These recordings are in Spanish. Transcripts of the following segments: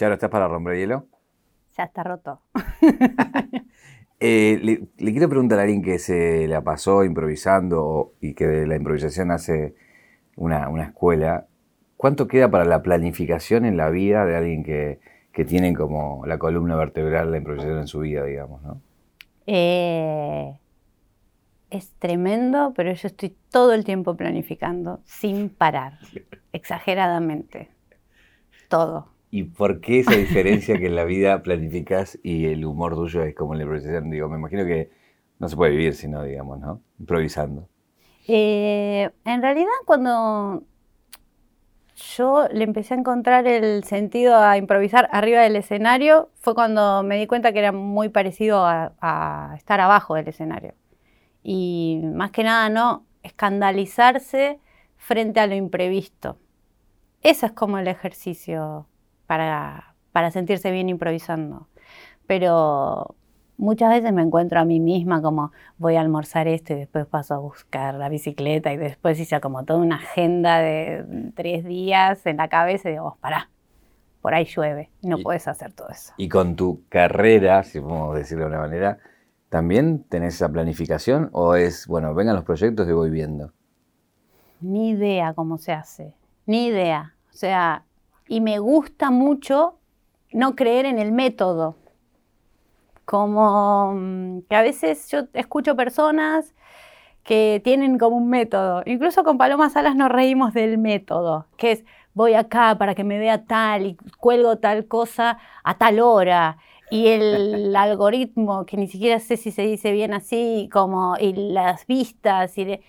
Charo, ¿estás para romper hielo? Ya está roto. Eh, le, quiero preguntar a alguien que se la pasó improvisando y que de la improvisación hace una, escuela, ¿cuánto queda para la planificación en la vida de alguien que, tiene como la columna vertebral la improvisación en su vida, digamos, ¿no? Eh, es tremendo, pero yo estoy todo el tiempo planificando, sin parar, exageradamente. Todo. ¿Y por qué esa diferencia que en la vida planificas y el humor tuyo es como la improvisación? Digo, me imagino que no se puede vivir sino, digamos, ¿no? Improvisando. Eh, en realidad, cuando yo le empecé a encontrar el sentido a improvisar arriba del escenario, fue cuando me di cuenta que era muy parecido a estar abajo del escenario. Y más que nada, no escandalizarse frente a lo imprevisto. Ese es como el ejercicio para, sentirse bien improvisando. Pero muchas veces me encuentro a mí misma como voy a almorzar esto y después paso a buscar la bicicleta y después hice como toda una agenda de tres días en la cabeza y digo, oh, pará, por ahí llueve, no puedes hacer todo eso. Y con tu carrera, si podemos decirlo de una manera, ¿también tenés esa planificación o es, bueno, vengan los proyectos y voy viendo? Ni idea cómo se hace, ni idea. O sea, y me gusta mucho no creer en el método. Como mm, que a veces yo escucho personas que tienen como un método. Incluso con Paloma Salas nos reímos del método, que es voy acá para que me vea tal y cuelgo tal cosa a tal hora. Y el algoritmo, que ni siquiera sé si se dice bien así, como y las vistas, y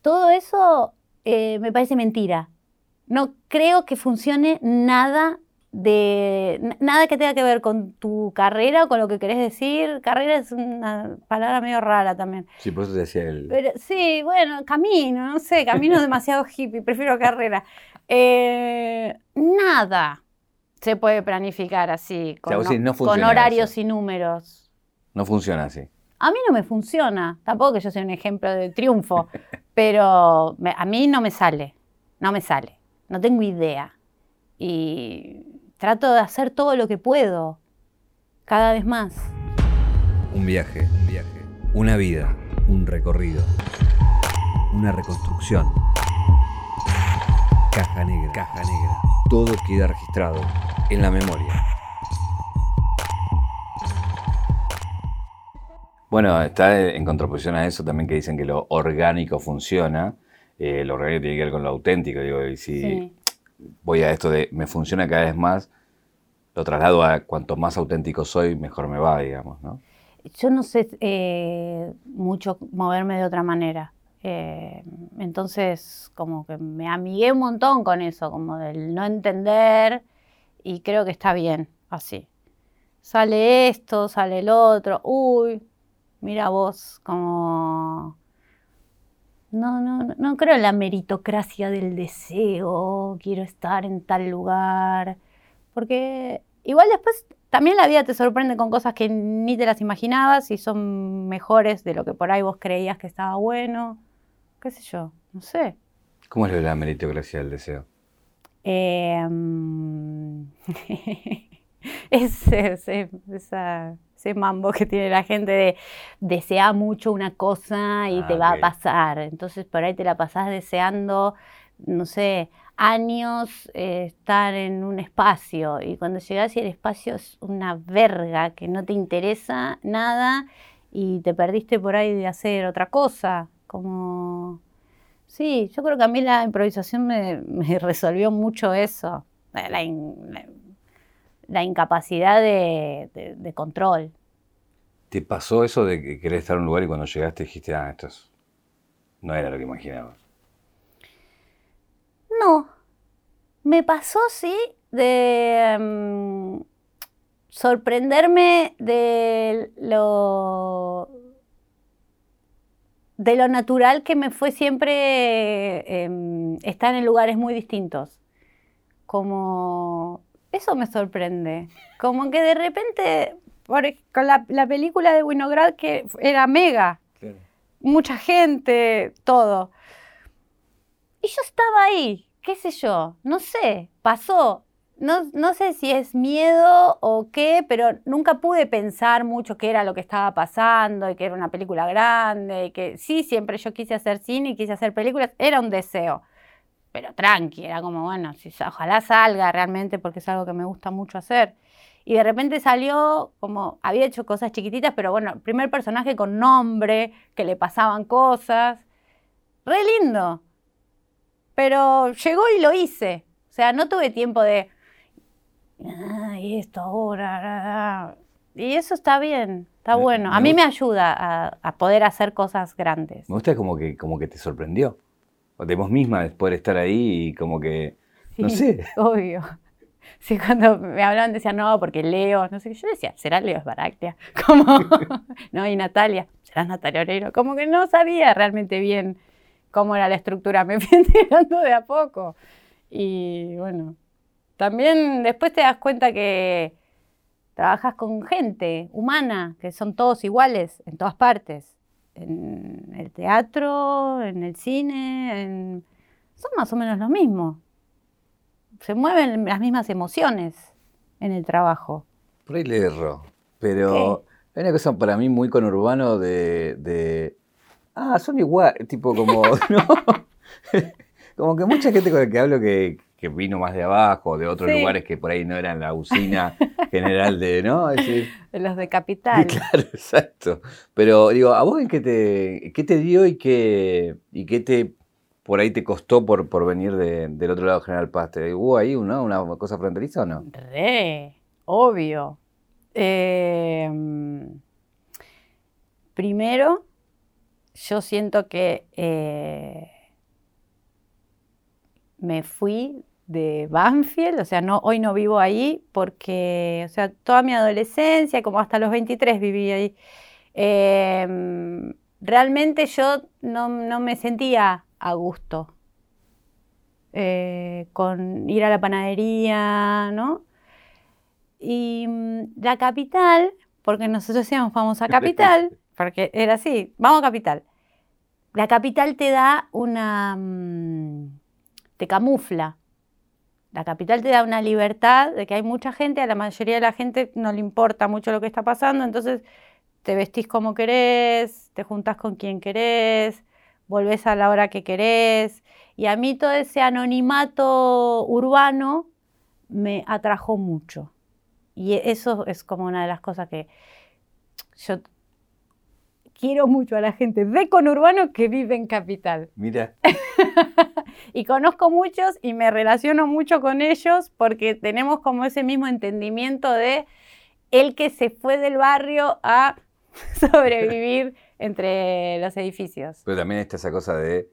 todo eso eh, me parece mentira no creo que funcione nada de nada que tenga que ver con tu carrera o con lo que querés decir. Carrera es una palabra medio rara también. Sí, por eso te decía el... Pero, sí, bueno, camino, no sé, camino demasiado hippie, prefiero carrera. Eh, nada se puede planificar así, con, con horarios y números. No funciona así. A mí no me funciona, tampoco que yo sea un ejemplo de triunfo, pero a mí no me sale, no me sale no tengo idea. Y trato de hacer todo lo que puedo, cada vez más. Un viaje, un viaje. Una vida, un recorrido. Una reconstrucción. Caja negra, caja negra. Todo queda registrado en la memoria. Bueno, está en contraposición a eso también que dicen que lo orgánico funciona eh, lo orgánico tiene que ver con lo auténtico, digo, y si voy a esto de me funciona cada vez más, lo traslado a cuanto más auténtico soy, mejor me va, digamos, ¿no? Yo no sé eh, mucho moverme de otra manera. Eh, entonces, como que me amigué un montón con eso, como del no entender, y creo que está bien así. Sale esto, sale el otro, uy, mira vos, como no, no, no creo en la meritocracia del deseo, quiero estar en tal lugar, porque igual después también la vida te sorprende con cosas que ni te las imaginabas y son mejores de lo que por ahí vos creías que estaba bueno, qué sé yo, no sé. ¿Cómo es la meritocracia del deseo? Em, es, esa ese mambo que tiene la gente de desea mucho una cosa y te ah, va a pasar. Entonces por ahí te la pasás deseando, no sé, años eh, estar en un espacio. Y cuando llegas y el espacio es una verga que no te interesa nada y te perdiste por ahí de hacer otra cosa, como... Sí, yo creo que a mí la improvisación me, resolvió mucho eso, la, la incapacidad de, control. ¿Te pasó eso de que querés estar en un lugar y cuando llegaste dijiste, ah, esto no era lo que imaginaba? No. Me pasó, sí, de mm, sorprenderme de lo de lo natural que me fue siempre em, estar en lugares muy distintos. Como eso me sorprende. Como que de repente, con la, película de Winograd que era mega, mucha gente, todo. Y yo estaba ahí, qué sé yo, no sé, pasó. no, no, sé si es miedo o qué, pero nunca pude pensar mucho qué era lo que estaba pasando y que era una película grande y que sí, siempre yo quise hacer cine y quise hacer películas, era un deseo, pero tranqui, era como, bueno, si, ojalá salga realmente porque es algo que me gusta mucho hacer. Y de repente salió como, había hecho cosas chiquititas, pero bueno, primer personaje con nombre, que le pasaban cosas, re lindo. Pero llegó y lo hice. O sea, no tuve tiempo de y esto ahora. Y eso está bien, está bueno. A mí me ayuda a, poder hacer cosas grandes. Me gusta como que, como que te sorprendió. O de vos misma de poder estar ahí y como que, no sé. Obvio. Sí, cuando me hablaban decían, no, porque Leo, no sé qué, yo decía, será Leo Esbaractia, como, no, y Natalia, será Natalia Oreiro, como que no sabía realmente bien cómo era la estructura, me fui enterando de a poco. Y bueno, también después te das cuenta que trabajas con gente humana, que son todos iguales en todas partes. En el teatro, en el cine, son más o menos lo mismo. Se mueven las mismas emociones en el trabajo. Por ahí le erro, pero hay una cosa para mí muy conurbano de, de ah, son igual, tipo como, como que mucha gente con la que hablo que, que vino más de abajo, de otros lugares que por ahí no eran la usina general de, ¿no? de los de capital. Claro, exacto. Pero digo, ¿a vos en qué te, qué te dio y qué, y qué te por ahí te costó por, por venir del otro lado General Paz? ¿Hubo ahí una, una cosa fronteriza o no? Re, obvio. Em, primero, yo siento que eh, me fui de Banfield, o sea, no, hoy no vivo ahí porque, o sea, toda mi adolescencia, como hasta los 23 viví ahí, em, realmente yo no, me sentía a gusto eh, con ir a la panadería, ¿no? Y mm, la capital, porque nosotros decíamos vamos a capital, porque era así, vamos a capital. La capital te da una... Mm, te camufla. La capital te da una libertad de que hay mucha gente, a la mayoría de la gente no le importa mucho lo que está pasando, entonces te vestís como querés, te juntás con quien querés, volvés a la hora que querés. Y a mí todo ese anonimato urbano me atrajo mucho. Y eso es como una de las cosas que yo quiero mucho a la gente de conurbano que vive en capital. Mira. y conozco muchos y me relaciono mucho con ellos porque tenemos como ese mismo entendimiento de el que se fue del barrio a sobrevivir entre los edificios. Pero también está esa cosa de...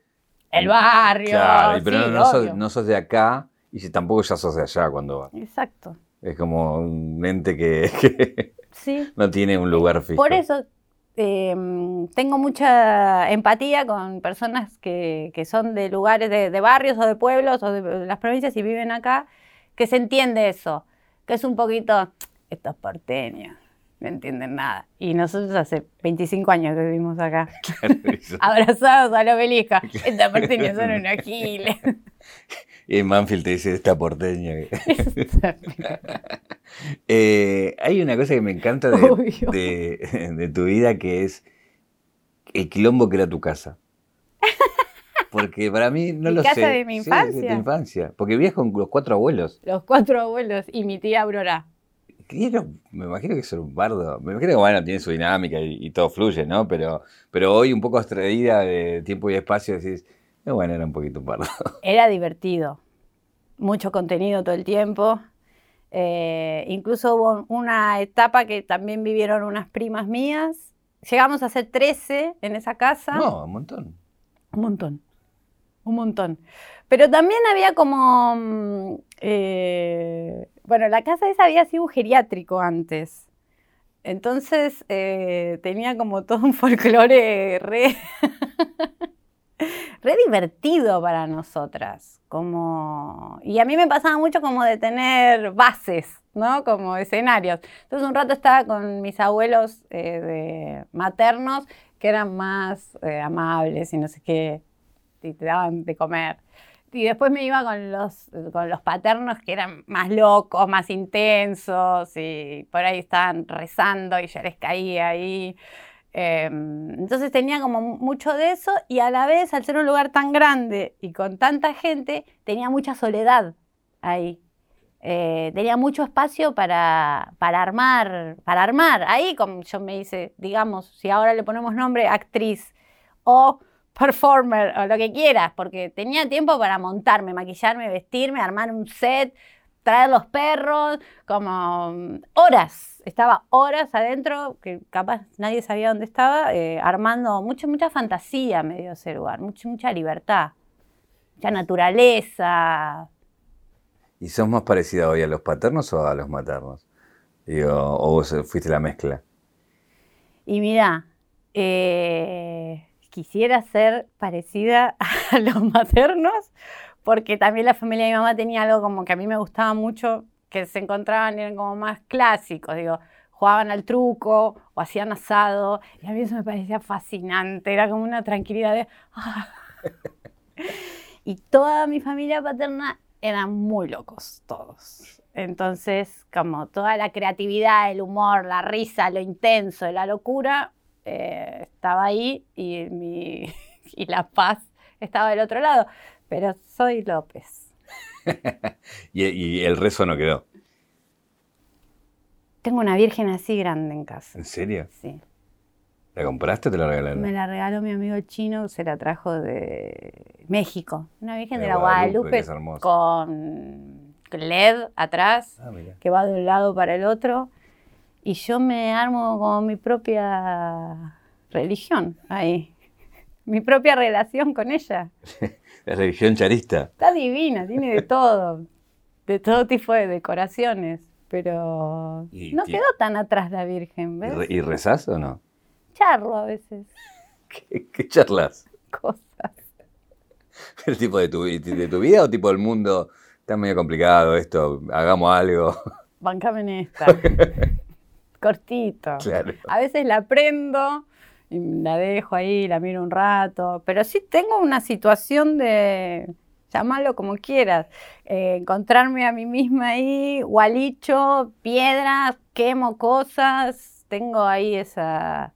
El barrio. Claro, pero no, sos, de acá y si tampoco ya sos de allá cuando vas. Exacto. Es como un ente que, no tiene un lugar fijo. Por eso Em, tengo mucha empatía con personas que, son de lugares, de, barrios o de pueblos o de, las provincias y viven acá, que se entiende eso, que es un poquito, estos porteños, no entienden nada. Y nosotros hace 25 años que vivimos acá, abrazados a la obelisco, estos porteños son unos giles. Y en Manfield te dice esta porteña. Eh, hay una cosa que me encanta de, tu vida que es el quilombo que era tu casa. Porque para mí no mi lo casa de mi infancia. de tu infancia. Porque vivías con los cuatro abuelos. Los cuatro abuelos y mi tía Aurora. me imagino que es un bardo. Me imagino que bueno, tiene su dinámica y, todo fluye, ¿no? Pero, pero hoy un poco extraída de tiempo y espacio decís, bueno, era un poquito un bardo. Era divertido. Mucho contenido todo el tiempo. Eh, incluso hubo una etapa que también vivieron unas primas mías. Llegamos a ser 13 en esa casa. No, un montón. Un montón. Un montón. Pero también había como... Mm, eh, bueno, la casa esa había sido un geriátrico antes. Entonces eh, tenía como todo un folclore re... re divertido para nosotras. Como... Y a mí me pasaba mucho como de tener bases, ¿no? Como escenarios. Entonces un rato estaba con mis abuelos eh, maternos que eran más eh, amables y no sé qué, y te daban de comer. y después me iba con los, con los paternos que eran más locos, más intensos, y por ahí estaban rezando y ya les caía ahí. Em, entonces tenía como mucho de eso y a la vez, al ser un lugar tan grande y con tanta gente, tenía mucha soledad ahí. Eh, tenía mucho espacio para, para, armar, para armar. Ahí, como yo me hice, digamos, si ahora le ponemos nombre, actriz o performer o lo que quieras, porque tenía tiempo para montarme, maquillarme, vestirme, armar un set, traer los perros, como mm, horas. Estaba horas adentro, que capaz nadie sabía dónde estaba, eh, armando mucha, mucha fantasía me dio ese lugar, mucha, mucha libertad, mucha naturaleza. ¿Y sos más parecida hoy a los paternos o a los maternos? ¿O vos fuiste la mezcla? Y mira, eh, quisiera ser parecida a los maternos, porque también la familia de mi mamá tenía algo como que a mí me gustaba mucho, que se encontraban, eran como más clásicos, digo, jugaban al truco o hacían asado, y a mí eso me parecía fascinante, era como una tranquilidad de... Ah". y toda mi familia paterna eran muy locos, todos. Entonces, como toda la creatividad, el humor, la risa, lo intenso, la locura, eh, estaba ahí y, mi, y la paz estaba del otro lado. Pero soy López. y, el rezo no quedó. Tengo una virgen así grande en casa. ¿En serio? Sí. ¿La compraste o te la regalaron? Me la regaló mi amigo chino, se la trajo de México. Una virgen de, la Guadalupe, con LED atrás, ah, que va de un lado para el otro y yo me armo con mi propia religión ahí, mi propia relación con ella. La religión charista. Está divina, tiene de todo, de todo tipo de decoraciones, pero no quedó tan atrás la Virgen, ¿ves? ¿Y rezás o no? Charlo a veces. ¿Qué, charlas? Cosas. ¿El tipo de tu, de tu vida o tipo del mundo? Está medio complicado esto, hagamos algo. Bancame en esta. cortito. A veces la prendo y la dejo ahí, la miro un rato, pero sí tengo una situación de, llamarlo como quieras, eh, encontrarme a mí misma ahí, gualicho, piedras, quemo cosas, tengo ahí esa,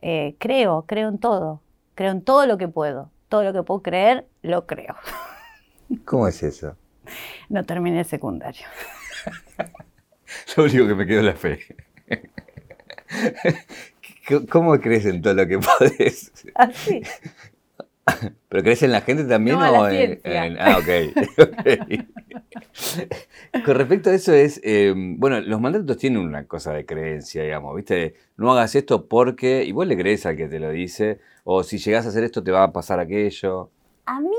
eh, creo, creo en todo, creo en todo lo que puedo, todo lo que puedo creer, lo creo. ¿Cómo es eso? No terminé el secundario. lo único que me quedó es la fe. ¿Cómo crees en todo lo que podés? Así. ¿Pero crees en la gente también o en, Ah, ok. Con respecto a eso es, eh, bueno, los mandatos tienen una cosa de creencia, digamos, ¿viste? No hagas esto porque igual le crees al que te lo dice, o si llegas a hacer esto te va a pasar aquello. A mí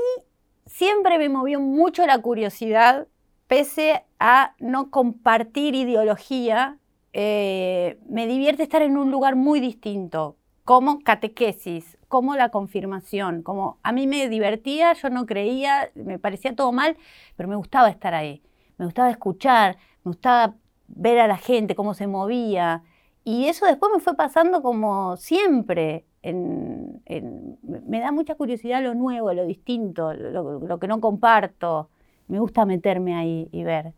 siempre me movió mucho la curiosidad, pese a no compartir ideología, eh, me divierte estar en un lugar muy distinto, como catequesis, como la confirmación, como a mí me divertía, yo no creía, me parecía todo mal, pero me gustaba estar ahí, me gustaba escuchar, me gustaba ver a la gente, cómo se movía. Y eso después me fue pasando como siempre. me da mucha curiosidad lo nuevo, lo distinto, lo, que no comparto. Me gusta meterme ahí y ver.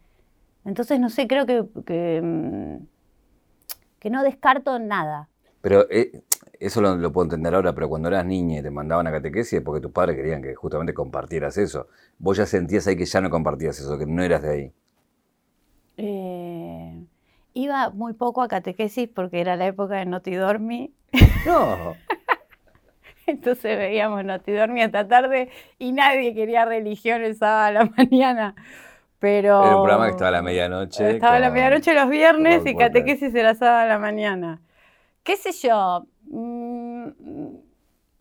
Entonces, no sé, creo que mm, que no descarto nada. Pero eh, eso lo, puedo entender ahora, pero cuando eras niña y te mandaban a catequesis es porque tus padres querían que justamente compartieras eso. Vos ya sentías ahí que ya no compartías eso, que no eras de ahí. Eh, iba muy poco a catequesis porque era la época de Notidormi. No. Entonces veíamos Notidormi hasta tarde y nadie quería religión el sábado a la mañana. Pero, era un programa que estaba a la medianoche. Estaba a la medianoche los viernes y catequesis era sábado a la mañana. ¿Qué sé yo? Mm,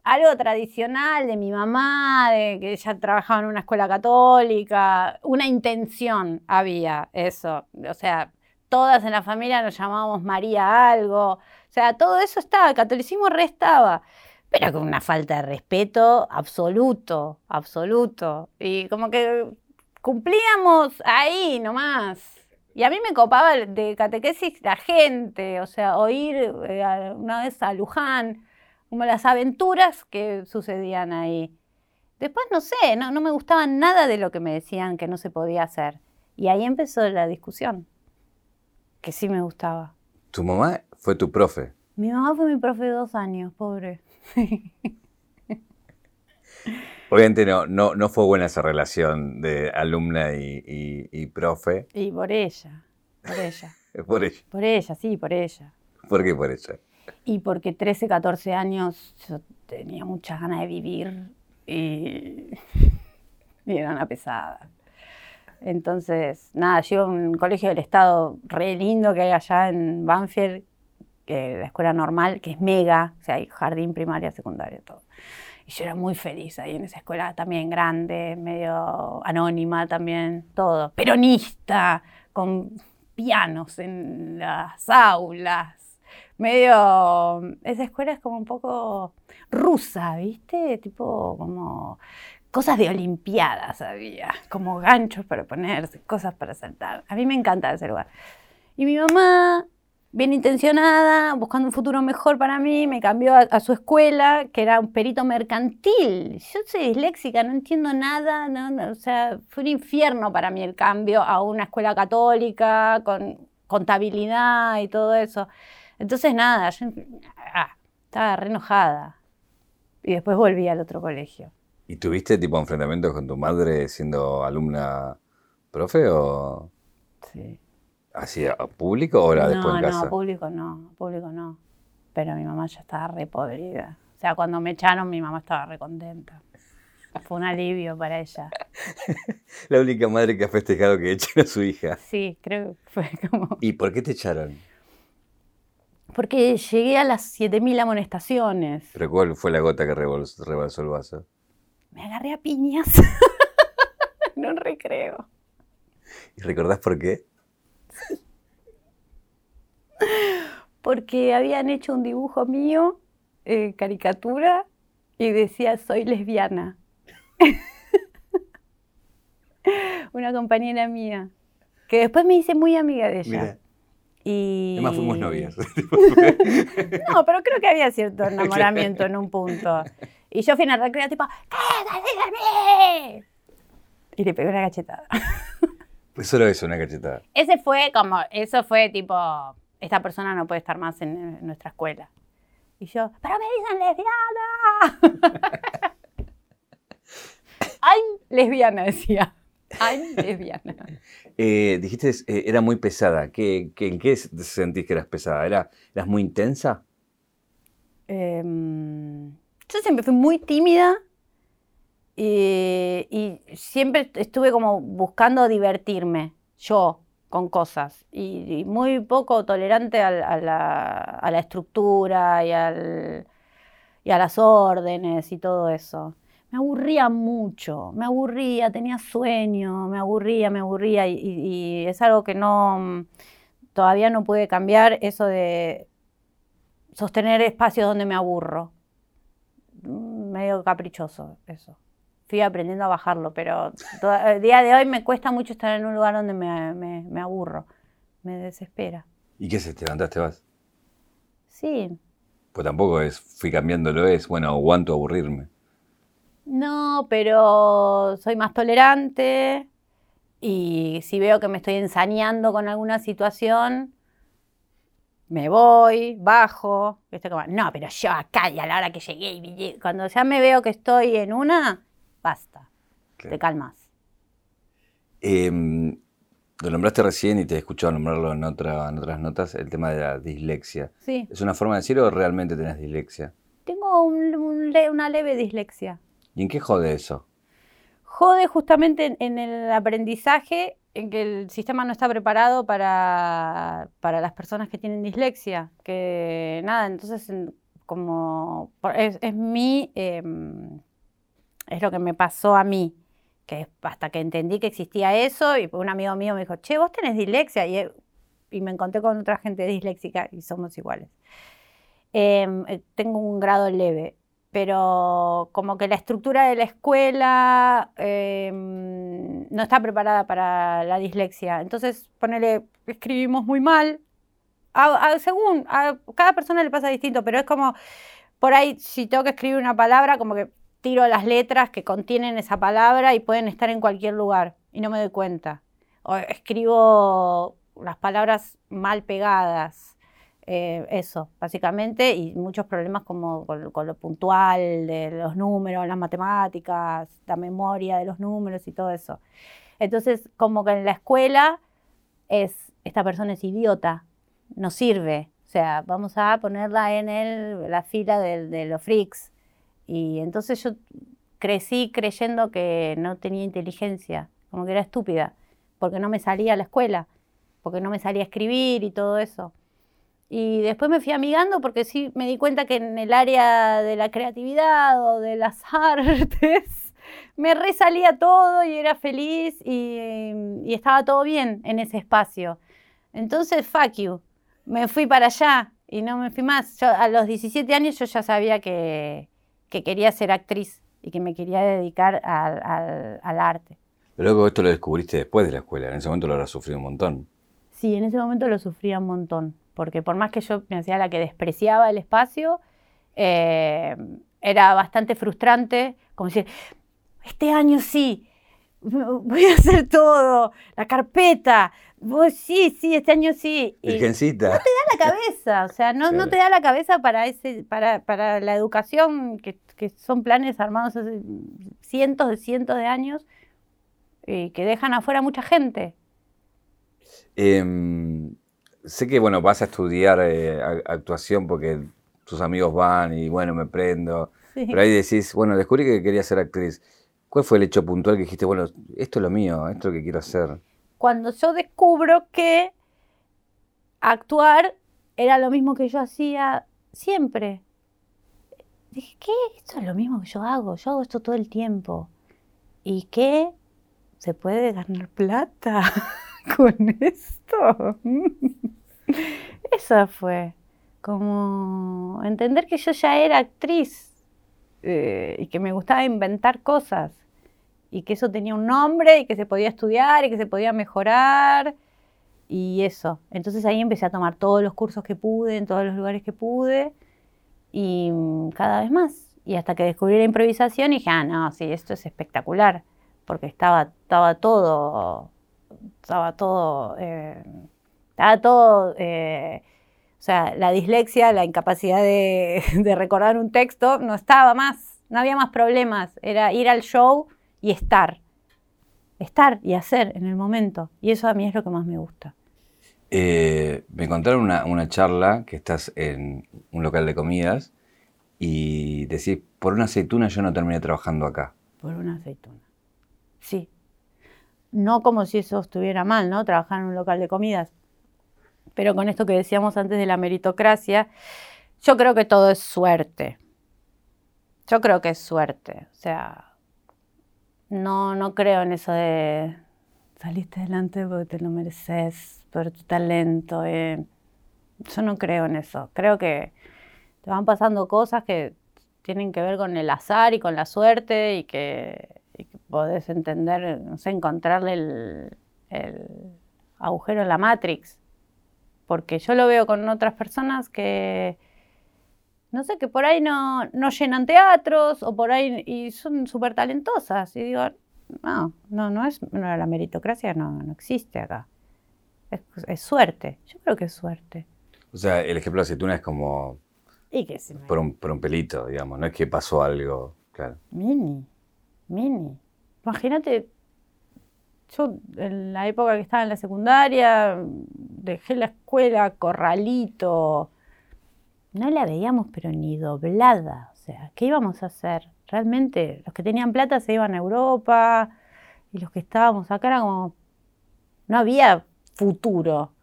algo tradicional de mi mamá, de que ella trabajaba en una escuela católica, una intención había, eso. O sea, todas en la familia nos llamábamos María algo. O sea, todo eso estaba, el catolicismo restaba, pero con una falta de respeto absoluto, absoluto. Y como que cumplíamos ahí nomás. Y a mí me copaba de catequesis la gente, o sea, oír eh, una vez a Luján, como las aventuras que sucedían ahí. Después no sé, no, no me gustaba nada de lo que me decían que no se podía hacer. Y ahí empezó la discusión, que sí me gustaba. ¿Tu mamá fue tu profe? Mi mamá fue mi profe de dos años, pobre. Obviamente no, no, no fue buena esa relación de alumna y, y, profe. Y por ella, por ella. por ella. Por ella, sí, por ella. ¿Por qué por ella? Y porque 13, 14 años yo tenía muchas ganas de vivir y, y era una pesada. Entonces, nada, yo a un colegio del Estado re lindo que hay allá en Banfield, que la escuela normal, que es mega, o sea, hay jardín, primaria, secundaria, todo. Y yo era muy feliz ahí en esa escuela también grande, medio anónima también, todo. Peronista, con pianos en las aulas. Medio. Esa escuela es como un poco rusa, ¿viste? Tipo como cosas de Olimpiadas había, como ganchos para ponerse, cosas para saltar. A mí me encanta ese lugar. Y mi mamá bien intencionada, buscando un futuro mejor para mí, me cambió a, su escuela, que era un perito mercantil. Yo soy disléxica, no entiendo nada, o sea, fue un infierno para mí el cambio a una escuela católica, con contabilidad y todo eso. Entonces, nada, yo ah, estaba re enojada. Y después volví al otro colegio. ¿Y tuviste tipo enfrentamientos con tu madre siendo alumna profe o...? Sí. ¿Hacía público o era después en casa? No, público no, público no. Pero mi mamá ya estaba re podrida. O sea, cuando me echaron, mi mamá estaba re contenta. Fue un alivio para ella. La única madre que ha festejado que echen a su hija. Sí, creo que fue como... ¿Y por qué te echaron? Porque llegué a las 7.000 amonestaciones. ¿Pero cuál fue la gota que rebalsó el vaso? Me agarré a piñas. no recreo. ¿Y recordás por qué? Porque habían hecho un dibujo mío, eh, caricatura, y decía soy lesbiana. Una compañera mía, que después me hice muy amiga de ella. Y... Además fuimos novias. no, pero creo que había cierto enamoramiento en un punto. Y yo fui a la recreo tipo, ¡Cállate de mí! Y le pegué una cachetada. Pues solo eso, una cachetada. Ese fue como, eso fue tipo, esta persona no puede estar más en, nuestra escuela. Y yo, pero me dicen lesbiana. ¡Ay, lesbiana! decía. ¡Ay, lesbiana! Eh, dijiste, eh, era muy pesada. ¿Qué, ¿En qué sentís que eras pesada? ¿Era, ¿Eras muy intensa? Em, yo siempre fui muy tímida y, siempre estuve como buscando divertirme, yo, con cosas. Y, muy poco tolerante a, la, estructura y, al, y a las órdenes y todo eso. Me aburría mucho, me aburría, tenía sueño, me aburría, me aburría. Y, es algo que no todavía no puede cambiar, eso de sostener espacios donde me aburro. Medio caprichoso eso fui aprendiendo a bajarlo, pero el día de hoy me cuesta mucho estar en un lugar donde me, aburro, me desespera. ¿Y qué se te levantaste vas? Sí. Pues tampoco es, fui cambiándolo, es, bueno, aguanto aburrirme. No, pero soy más tolerante y si veo que me estoy ensañando con alguna situación, me voy, bajo, no, pero yo acá y a la hora que llegué y cuando ya me veo que estoy en una, basta, te calmas. Em, lo nombraste recién y te he escuchado nombrarlo en, otra, en otras notas, el tema de la dislexia. Sí. ¿Es una forma de decir o realmente tenés dislexia? Tengo una leve dislexia. ¿Y en qué jode eso? Jode justamente en, el aprendizaje, en que el sistema no está preparado para, las personas que tienen dislexia. Que nada, entonces como es, mi... Em, es lo que me pasó a mí, que hasta que entendí que existía eso y un amigo mío me dijo, che, vos tenés dislexia y, y me encontré con otra gente disléxica y somos iguales. Em, eh, tengo un grado leve, pero como que la estructura de la escuela em, no está preparada para la dislexia. Entonces, ponele, escribimos muy mal. según, a cada persona le pasa distinto, pero es como, por ahí, si tengo que escribir una palabra, como que tiro las letras que contienen esa palabra y pueden estar en cualquier lugar y no me doy cuenta. O escribo las palabras mal pegadas. Eh, eso, básicamente, y muchos problemas como con, lo puntual de los números, las matemáticas, la memoria de los números y todo eso. Entonces, como que en la escuela es, esta persona es idiota, no sirve. O sea, vamos a ponerla en el, la fila de, de los freaks. Y entonces yo crecí creyendo que no tenía inteligencia, como que era estúpida, porque no me salía a la escuela, porque no me salía a escribir y todo eso. Y después me fui amigando porque sí me di cuenta que en el área de la creatividad o de las artes me resalía todo y era feliz y, estaba todo bien en ese espacio. Entonces, fuck you. Me fui para allá y no me fui más. a los 17 años yo ya sabía que, que quería ser actriz y que me quería dedicar al, al arte. Pero luego esto lo descubriste después de la escuela, en ese momento lo habrás sufrido un montón. Sí, en ese momento lo sufría un montón porque por más que yo me hacía la que despreciaba el espacio, eh, era bastante frustrante, como decir, este año sí, voy a hacer todo, la carpeta, sí, sí, este año sí. Virgencita. no te da la cabeza, o sea, no, no te da la cabeza para, ese, para, para la educación, que, que, son planes armados hace cientos de cientos de años, y que dejan afuera mucha gente. Eh, sé que, bueno, vas a estudiar eh, actuación porque tus amigos van y, bueno, me prendo. Pero ahí decís, bueno, descubrí que quería ser actriz. ¿Cuál fue el hecho puntual que dijiste, bueno, esto es lo mío, esto es lo que quiero hacer? Cuando yo descubro que actuar era lo mismo que yo hacía siempre. Dije, ¿qué? Esto es lo mismo que yo hago, yo hago esto todo el tiempo. ¿Y qué? ¿Se puede ganar plata? con esto. Eso fue como entender que yo ya era actriz eh, y que me gustaba inventar cosas y que eso tenía un nombre y que se podía estudiar y que se podía mejorar y eso. Entonces ahí empecé a tomar todos los cursos que pude, en todos los lugares que pude y mm, cada vez más. Y hasta que descubrí la improvisación dije, ah, no, sí, esto es espectacular, porque estaba, estaba todo estaba todo, eh, estaba todo, eh, o sea, la dislexia, la incapacidad de, recordar un texto, no estaba más, no había más problemas, era ir al show y estar, estar y hacer en el momento, y eso a mí es lo que más me gusta. Eh, me contaron una, una, charla que estás en un local de comidas y decís, por una aceituna yo no terminé trabajando acá. Por una aceituna. Sí, no como si eso estuviera mal, ¿no? Trabajar en un local de comidas. Pero con esto que decíamos antes de la meritocracia, yo creo que todo es suerte. Yo creo que es suerte. O sea, no, no creo en eso de saliste adelante porque te lo mereces, por tu talento. Eh. Yo no creo en eso. Creo que te van pasando cosas que tienen que ver con el azar y con la suerte y que y podés entender, no sé, encontrarle el, agujero en la Matrix. Porque yo lo veo con otras personas que, no sé, que por ahí no, no llenan teatros o por ahí y son súper talentosas. Y digo, no, no, no es, la meritocracia no, no existe acá. Es, suerte. Yo creo que es suerte. O sea, el ejemplo de aceituna es como y que por, un, por un pelito, digamos, no es que pasó algo, claro. Mini. Mini. Imagínate, yo en la época que estaba en la secundaria, dejé la escuela, corralito, no la veíamos pero ni doblada. O sea, ¿qué íbamos a hacer? Realmente los que tenían plata se iban a Europa y los que estábamos acá era como, no había futuro.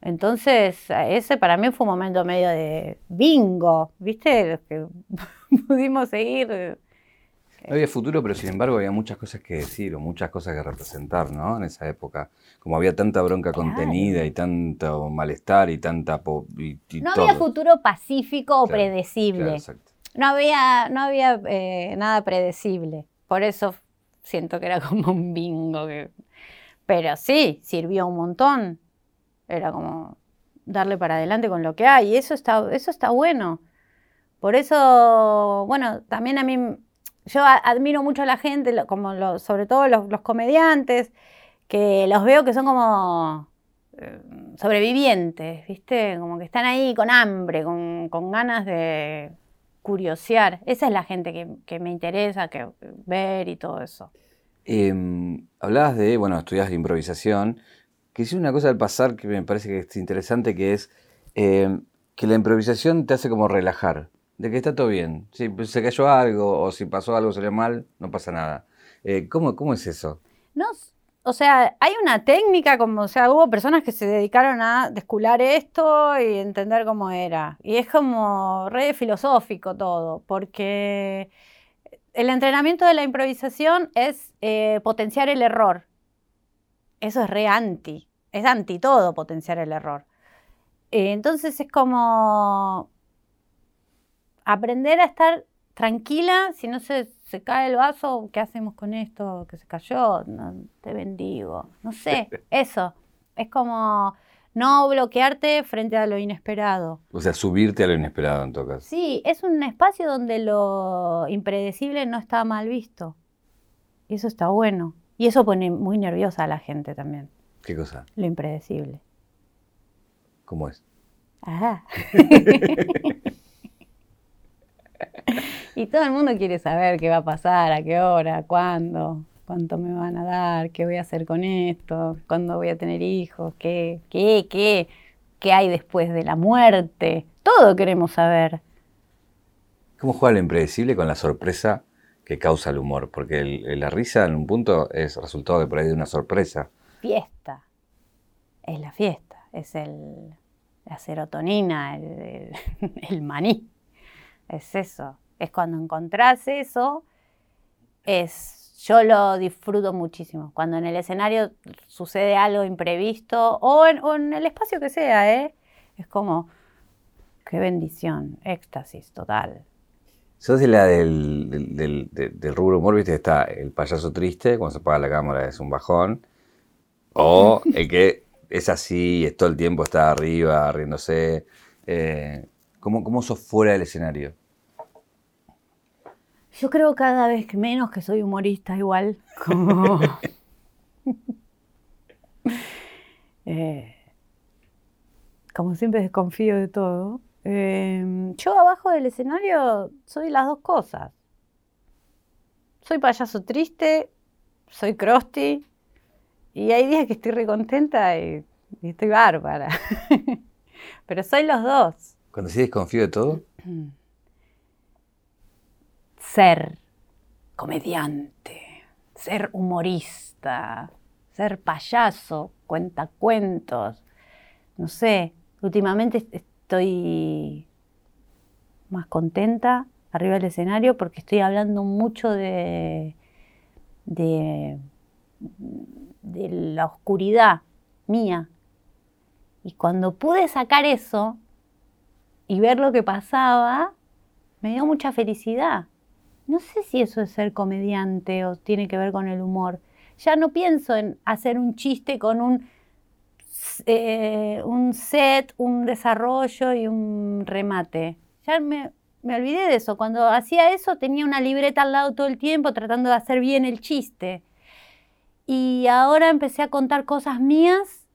Entonces, ese para mí fue un momento medio de bingo, ¿viste? Los que pudimos seguir no había futuro, pero sin embargo había muchas cosas que decir o muchas cosas que representar, ¿no? En esa época. Como había tanta bronca contenida y tanto malestar y tanta... no había futuro pacífico o predecible. no había, no había eh, nada predecible. Por eso siento que era como un bingo. Pero sí, sirvió un montón. Era como darle para adelante con lo que hay. Y eso está, eso está bueno. Por eso, bueno, también a mí yo admiro mucho a la gente, como sobre todo los, comediantes, que los veo que son como eh, sobrevivientes, ¿viste? Como que están ahí con hambre, con, ganas de curiosear. Esa es la gente que, me interesa que, ver y todo eso. Em, hablabas de, bueno, estudias improvisación, que es una cosa al pasar que me parece que es interesante, que es em, que la improvisación te hace como relajar de que está todo bien. Si se cayó algo o si pasó algo salió mal, no pasa nada. Eh, ¿cómo, ¿Cómo es eso? No, o sea, hay una técnica, como, o sea, hubo personas que se dedicaron a descular esto y entender cómo era. Y es como re filosófico todo, porque el entrenamiento de la improvisación es eh, potenciar el error. Eso es re anti, es anti todo potenciar el error. Eh, entonces es como aprender a estar tranquila, si no se, se, cae el vaso, ¿qué hacemos con esto que se cayó? No, te bendigo. No sé, eso. Es como no bloquearte frente a lo inesperado. O sea, subirte a lo inesperado en todo caso. Sí, es un espacio donde lo impredecible no está mal visto. Y eso está bueno. Y eso pone muy nerviosa a la gente también. ¿Qué cosa? Lo impredecible. ¿Cómo es? Ajá. y todo el mundo quiere saber qué va a pasar, a qué hora, cuándo, cuánto me van a dar, qué voy a hacer con esto, cuándo voy a tener hijos, qué, qué, qué, qué hay después de la muerte. Todo queremos saber. ¿Cómo juega lo impredecible con la sorpresa que causa el humor? Porque la risa en un punto es resultado de por ahí de una sorpresa. Fiesta. Es la fiesta. Es el, la serotonina, el maní es eso. Es cuando encontrás eso, es, yo lo disfruto muchísimo. Cuando en el escenario sucede algo imprevisto o en, el espacio que sea, ¿eh? es como, qué bendición, éxtasis total. Sos de la del, del, rubro humor, está el payaso triste, cuando se apaga la cámara es un bajón, o el que es así, es todo el tiempo está arriba, riéndose. Eh, ¿Cómo, ¿Cómo sos fuera del escenario? Yo creo cada vez menos que soy humorista igual. Como... Eh, como siempre desconfío de todo. Em, yo abajo del escenario soy las dos cosas. Soy payaso triste, soy crusty, y hay días que estoy recontenta y, y estoy bárbara. Pero soy los dos. Cuando sí desconfío de todo. ser comediante, ser humorista, ser payaso, cuentacuentos. No sé, últimamente estoy más contenta arriba del escenario porque estoy hablando mucho de, de, de la oscuridad mía. Y cuando pude sacar eso y ver lo que pasaba, me dio mucha felicidad. No sé si eso es ser comediante o tiene que ver con el humor. Ya no pienso en hacer un chiste con un, eh, un set, un desarrollo y un remate. Ya me, me olvidé de eso. Cuando hacía eso tenía una libreta al lado todo el tiempo tratando de hacer bien el chiste. Y ahora empecé a contar cosas mías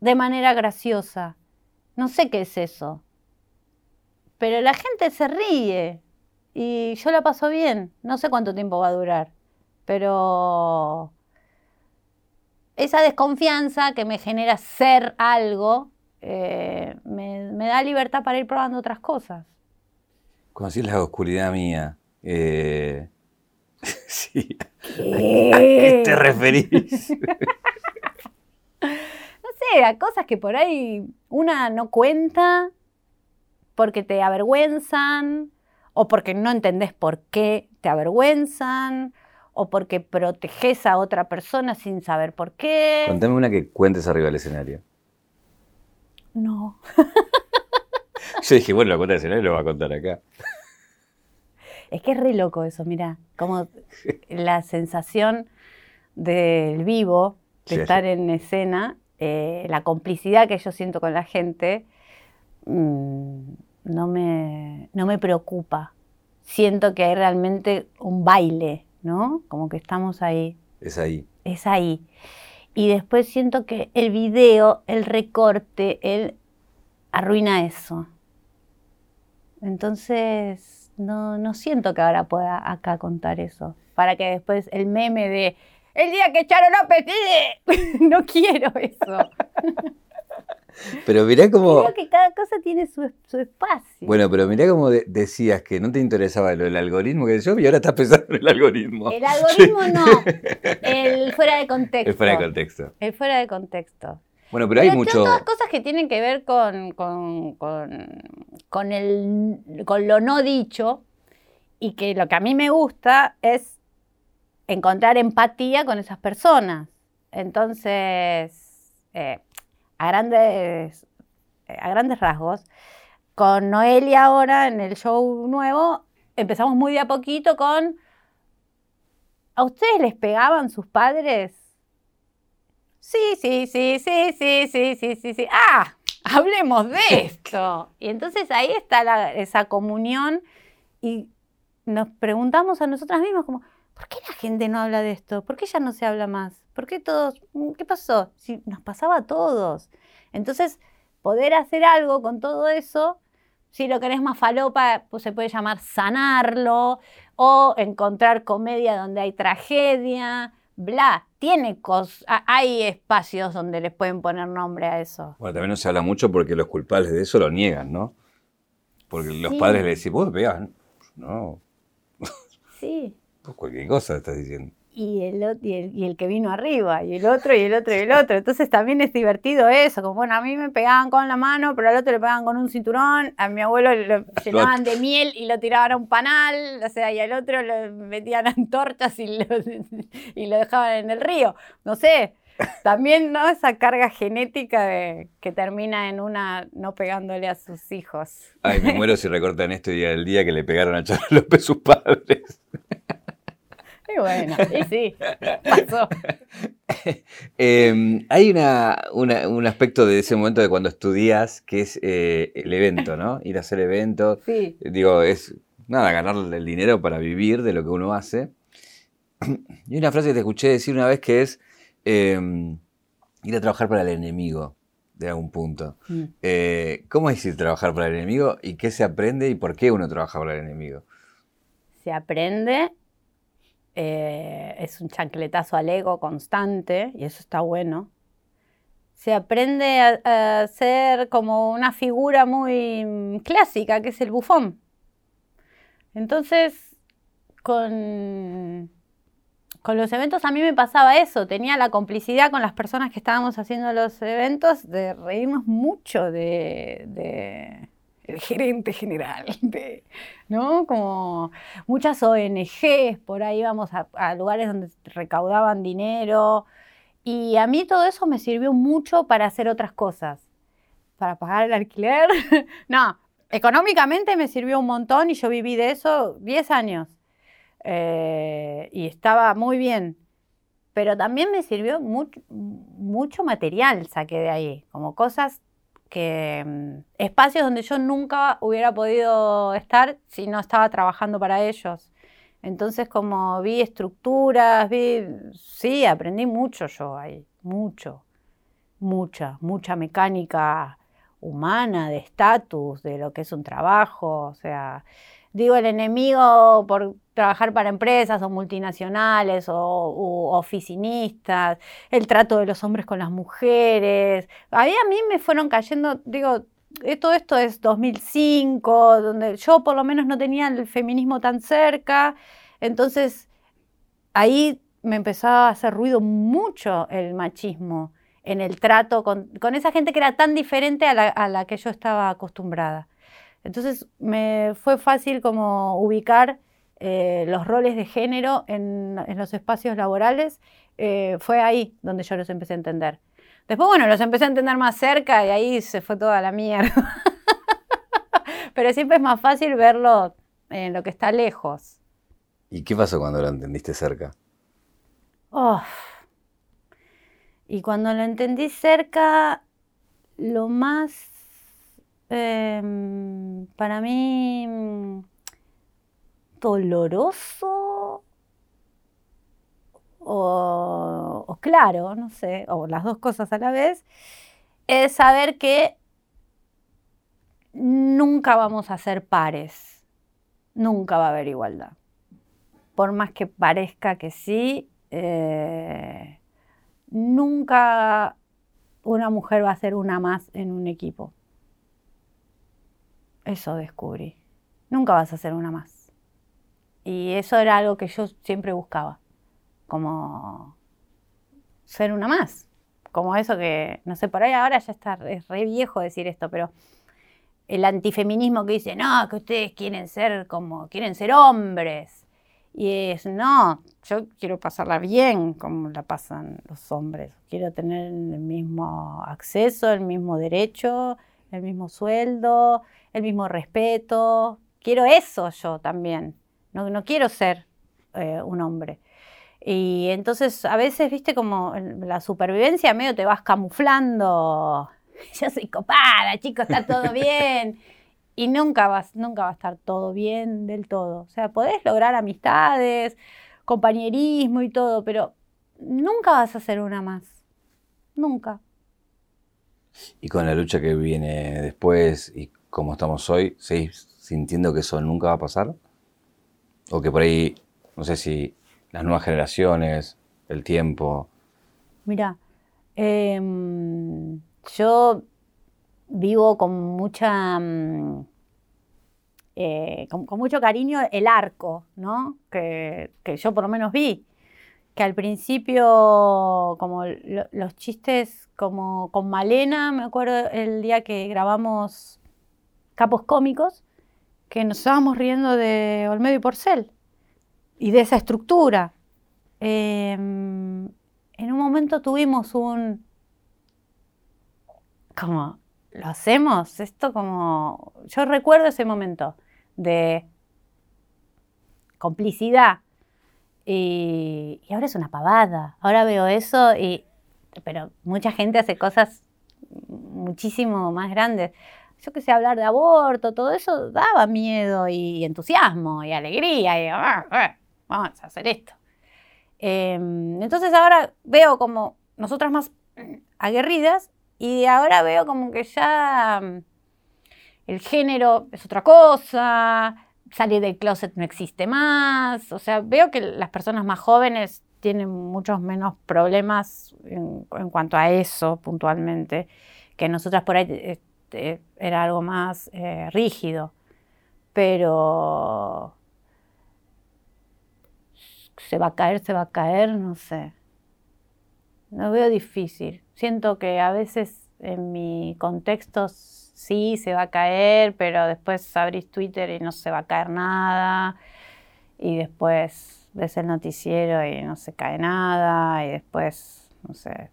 de manera graciosa. No sé qué es eso. Pero la gente se ríe y yo la paso bien. No sé cuánto tiempo va a durar, pero esa desconfianza que me genera ser algo eh, me, da libertad para ir probando otras cosas. Decís la oscuridad mía, eh, sí. ¿Qué? ¿A qué te referís? no sé, a cosas que por ahí una no cuenta porque te avergüenzan o porque no entendés por qué te avergüenzan, o porque proteges a otra persona sin saber por qué. Contame una que cuentes arriba del escenario. No. Yo dije, bueno, lo cuenta del escenario y lo va a contar acá. Es que es re loco eso, mira, como la sensación del vivo, de estar en escena, eh, la complicidad que yo siento con la gente. Mm, no me, no me preocupa. siento que hay realmente un baile, ¿no? Como que estamos ahí. Es ahí. Es ahí. Y después siento que el video, el recorte, él arruina eso. Entonces, no, no siento que ahora pueda acá contar eso. Para que después el meme de el día que echaron a Petit, no quiero eso. Pero mirá como... Creo que cada cosa tiene su, espacio. Bueno, pero mirá como decías que no te interesaba lo del algoritmo que yo y ahora estás pensando en el algoritmo. El algoritmo no, el fuera de contexto. El fuera de contexto. El fuera de contexto. Bueno, pero, hay mucho... Todas cosas que tienen que ver con, con, con, el, con lo no dicho y que lo que a mí me gusta es encontrar empatía con esas personas. Entonces, eh, a, grandes, eh, a grandes rasgos, con Noelia ahora en el show nuevo, empezamos muy de a poquito con... ¿A ustedes les pegaban sus padres? Sí, sí, sí, sí, sí, sí, sí, sí, sí. Ah, hablemos de esto. Y entonces ahí está esa comunión y nos preguntamos a nosotras mismas como, ¿por qué la gente no habla de esto? ¿Por qué ya no se habla más? ¿Por qué todos? Mm, ¿Qué pasó? Si nos pasaba a todos. Entonces, poder hacer algo con todo eso, si lo querés más falopa, pues se puede llamar sanarlo, o encontrar comedia donde hay tragedia, bla, tiene cosas, hay espacios donde les pueden poner nombre a eso. Bueno, también no se habla mucho porque los culpables de eso lo niegan, ¿no? Porque los padres le dicen, vos veas, no. Sí. Pues cualquier cosa estás diciendo y el, y, el, que vino arriba, y el otro, y el otro, y el otro. Entonces también es divertido eso, como bueno, a mí me pegaban con la mano, pero al otro le pegaban con un cinturón, a mi abuelo lo llenaban de miel y lo tiraban a un panal, o sea, y al otro lo metían antorchas y lo, y lo dejaban en el río. No sé, también, ¿no? Esa carga genética de, que termina en una no pegándole a sus hijos. Ay, me muero si recortan esto día del día que le pegaron a Charles López sus padres. Y bueno, y sí, pasó. Em, hay una, un aspecto de ese momento de cuando estudias que es eh, el evento, ¿no? Ir a hacer eventos. Sí. Digo, es nada, ganar el dinero para vivir de lo que uno hace. Y una frase que te escuché decir una vez que es em, ir a trabajar para el enemigo de algún punto. Mm. Eh, ¿Cómo es ir a trabajar para el enemigo y qué se aprende y por qué uno trabaja para el enemigo? Se aprende eh, es un chancletazo al ego constante y eso está bueno. Se aprende a, ser como una figura muy clásica, que es el bufón. Entonces, con, con los eventos a mí me pasaba eso, tenía la complicidad con las personas que estábamos haciendo los eventos de reírnos mucho de el gerente general, ¿no? Como muchas ONGs, por ahí íbamos a, lugares donde recaudaban dinero. Y a mí todo eso me sirvió mucho para hacer otras cosas. Para pagar el alquiler. no, económicamente me sirvió un montón y yo viví de eso 10 años. Eh, y estaba muy bien. Pero también me sirvió mucho material, saqué de ahí, como cosas que mm, espacios donde yo nunca hubiera podido estar si no estaba trabajando para ellos. Entonces como vi estructuras, vi, sí, aprendí mucho yo ahí, mucho, mucha, mucha mecánica humana, de estatus, de lo que es un trabajo, o sea, digo el enemigo por trabajar para empresas o multinacionales o oficinistas, el trato de los hombres con las mujeres. Ahí a mí me fueron cayendo, digo, eh, todo esto es 2005, donde yo por lo menos no tenía el feminismo tan cerca, entonces ahí me empezó a hacer ruido mucho el machismo en el trato con, esa gente que era tan diferente a la, a la que yo estaba acostumbrada. Entonces me fue fácil como ubicar eh, los roles de género en, los espacios laborales. Eh, fue ahí donde yo los empecé a entender. Después, bueno, los empecé a entender más cerca y ahí se fue toda la mierda. Pero siempre es más fácil verlo en lo que está lejos. ¿Y qué pasó cuando lo entendiste cerca? Y cuando lo entendí cerca, lo más Em, para mí, doloroso o, claro, no sé, o las dos cosas a la vez, es saber que nunca vamos a ser pares, nunca va a haber igualdad. Por más que parezca que sí, eh, nunca una mujer va a ser una más en un equipo. Eso descubrí. Nunca vas a ser una más. Y eso era algo que yo siempre buscaba como ser una más. Como eso que, no sé, por ahí ahora ya está, es re viejo decir esto, pero el antifeminismo que dice, no, que ustedes quieren ser como, quieren ser hombres. Y es, no, yo quiero pasarla bien como la pasan los hombres. Quiero tener el mismo acceso, el mismo derecho, el mismo sueldo, el mismo respeto. Quiero eso yo también. No, no quiero ser eh, un hombre. Y entonces a veces, viste, como la supervivencia medio te vas camuflando. Yo soy copada, chicos, está todo bien. Y nunca, vas, nunca va a estar todo bien del todo. O sea, podés lograr amistades, compañerismo y todo, pero nunca vas a ser una más. Nunca. Y con la lucha que viene después y como estamos hoy, ¿seguís sintiendo que eso nunca va a pasar? O que por ahí, no sé si las nuevas generaciones, el tiempo? Mira, em, yo vivo con mucha... Mm, eh, con, mucho cariño el arco, ¿no? Que, yo por lo menos vi. Que al principio, como los chistes, como con Malena, me acuerdo el día que grabamos Capos Cómicos, que nos estábamos riendo de Olmedo y Porcel y de esa estructura. Em, en un momento tuvimos un, como, ¿lo hacemos? Esto como, yo recuerdo ese momento de complicidad. Y, y, ahora es una pavada. Ahora veo eso y, pero mucha gente hace cosas muchísimo más grandes yo que sé, hablar de aborto, todo eso daba miedo y entusiasmo y alegría. Y, ah, ah vamos a hacer esto. Em, entonces ahora veo como nosotras más aguerridas y ahora veo como que ya mm, el género es otra cosa, salir del closet no existe más, o sea, veo que las personas más jóvenes tienen muchos menos problemas en, cuanto a eso puntualmente, que nosotras por ahí este, era algo más eh, rígido, pero se va a caer, se va a caer, no sé. No veo difícil. Siento que a veces en mi contexto sí se va a caer, pero después abrís Twitter y no se va a caer nada. Y después ves el noticiero y no se cae nada. Y después, no sé.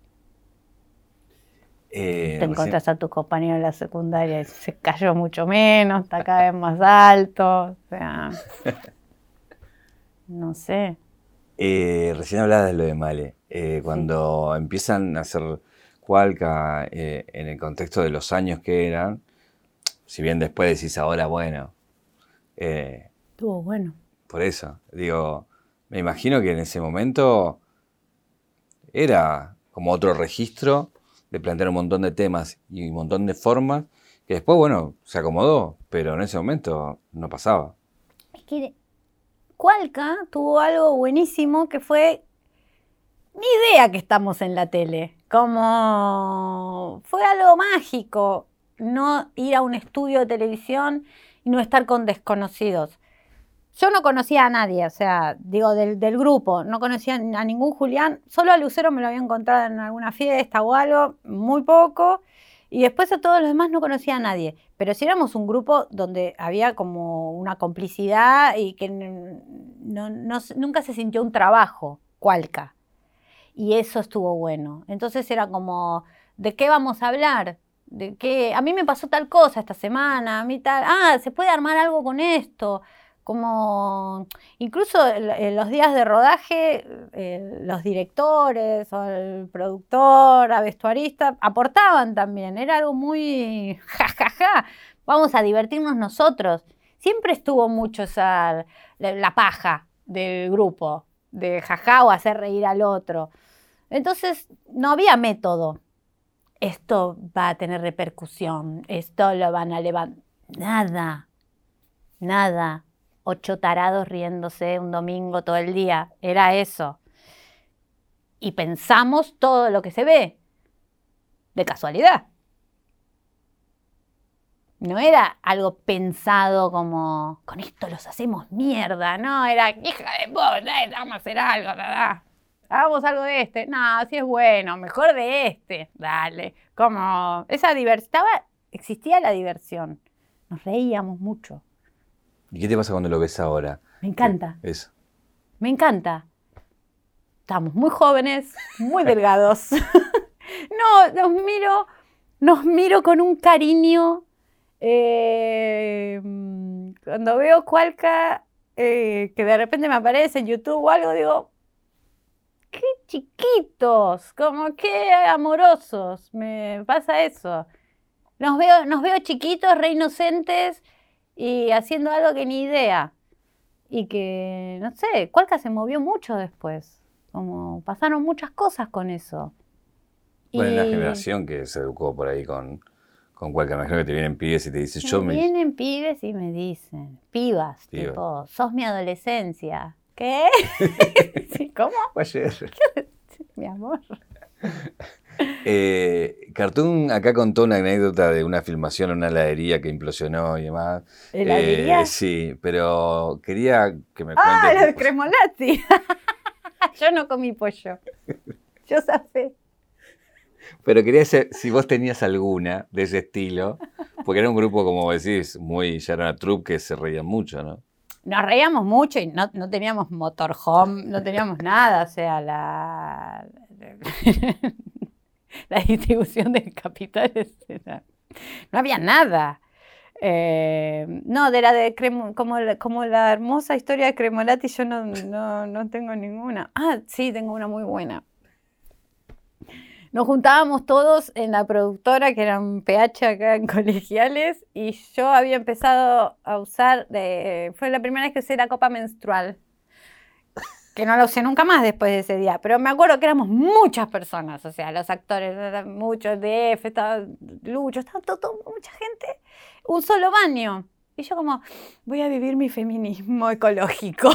Eh, te encuentras a tus compañeros en la secundaria y se cayó mucho menos, está cada vez más alto. O sea. No sé. Eh, recién hablabas de lo de Male. Eh, cuando empiezan a hacer Cualca en el contexto de los años que eran, si bien después decís ahora, bueno. Estuvo bueno. Por eso, digo, me imagino que en ese momento era como otro registro de plantear un montón de temas y un montón de formas que después, bueno, se acomodó, pero en ese momento no pasaba. Es que Cualca tuvo algo buenísimo que fue ni idea que estamos en la tele. Como fue algo mágico no ir a un estudio de televisión y no estar con desconocidos. Yo no conocía a nadie, o sea, digo, del, grupo, no conocía a ningún Julián, solo a Lucero me lo había encontrado en alguna fiesta o algo, muy poco, y después a todos los demás no conocía a nadie. Pero si éramos un grupo donde había como una complicidad y que nunca se sintió un trabajo, cualca. Y eso estuvo bueno. Entonces era como, ¿de qué vamos a hablar? ¿De? A mí me pasó tal cosa esta semana, a mí tal. Ah, se puede armar algo con esto como incluso en los días de rodaje, eh, los directores o el productor, a vestuarista, aportaban también, era algo muy jajaja, vamos a divertirnos nosotros, siempre estuvo mucho esa, la paja del grupo, de jaja o hacer reír al otro. Entonces, no había método. Esto va a tener repercusión, esto lo van a levantar. Nada, nada. Ocho tarados riéndose un domingo todo el día. Era eso. Y pensamos todo lo que se ve. De casualidad. No era algo pensado como, con esto los hacemos mierda, no, era, hija de puta, vamos a hacer algo, da, hagamos algo de este, no, si es bueno, mejor de este, dale, como, esa diversión, existía la diversión, nos reíamos mucho. ¿Y qué te pasa cuando lo ves ahora? Me encanta. Eso. Me encanta. Estamos muy jóvenes, muy delgados. no, nos miro, nos miro con un cariño eh, cuando veo Cualca, eh, que de repente me aparece en YouTube o algo, digo, qué chiquitos, como qué amorosos, me pasa eso. Nos veo, nos veo chiquitos, re inocentes y haciendo algo que ni idea. Y que, no sé, Cualca se movió mucho después. Como pasaron muchas cosas con eso. Bueno, y... la generación que se educó por ahí con, con cualquier, imagino que te vienen pibes y te dicen, me yo me... Vienen pibes y me dicen, pibas, Pibas. tipo, sos mi adolescencia. ¿Qué? ¿Cómo? Ayer. Mi amor. Eh, Cartoon acá contó una anécdota de una filmación en una heladería que implosionó y demás. ¿Heladería? Eh, sí, pero quería que me Ah, cuentes... lo de Cremolati. Yo no comí pollo. Yo zafé. Pero quería saber si vos tenías alguna de ese estilo, porque era un grupo, como decís, muy, ya era una troupe que se reían mucho, ¿no? Nos reíamos mucho y no, no teníamos motorhome, no teníamos nada, o sea, la, la distribución de capitales, era- no había nada. Eh, no, de la de como, la, como la hermosa historia de Cremolati, yo no, no, no tengo ninguna. Ah, sí, tengo una muy buena. Nos juntábamos todos en la productora, que era un PH acá en colegiales, y yo había empezado a usar, de- fue la primera vez que usé la copa menstrual, que no la usé nunca más después de ese día, pero me acuerdo que éramos muchas personas, o sea, los actores, muchos, DF, estaba Lucho, estaba todo, mucha gente, un solo baño. Y yo como, voy a vivir mi feminismo ecológico.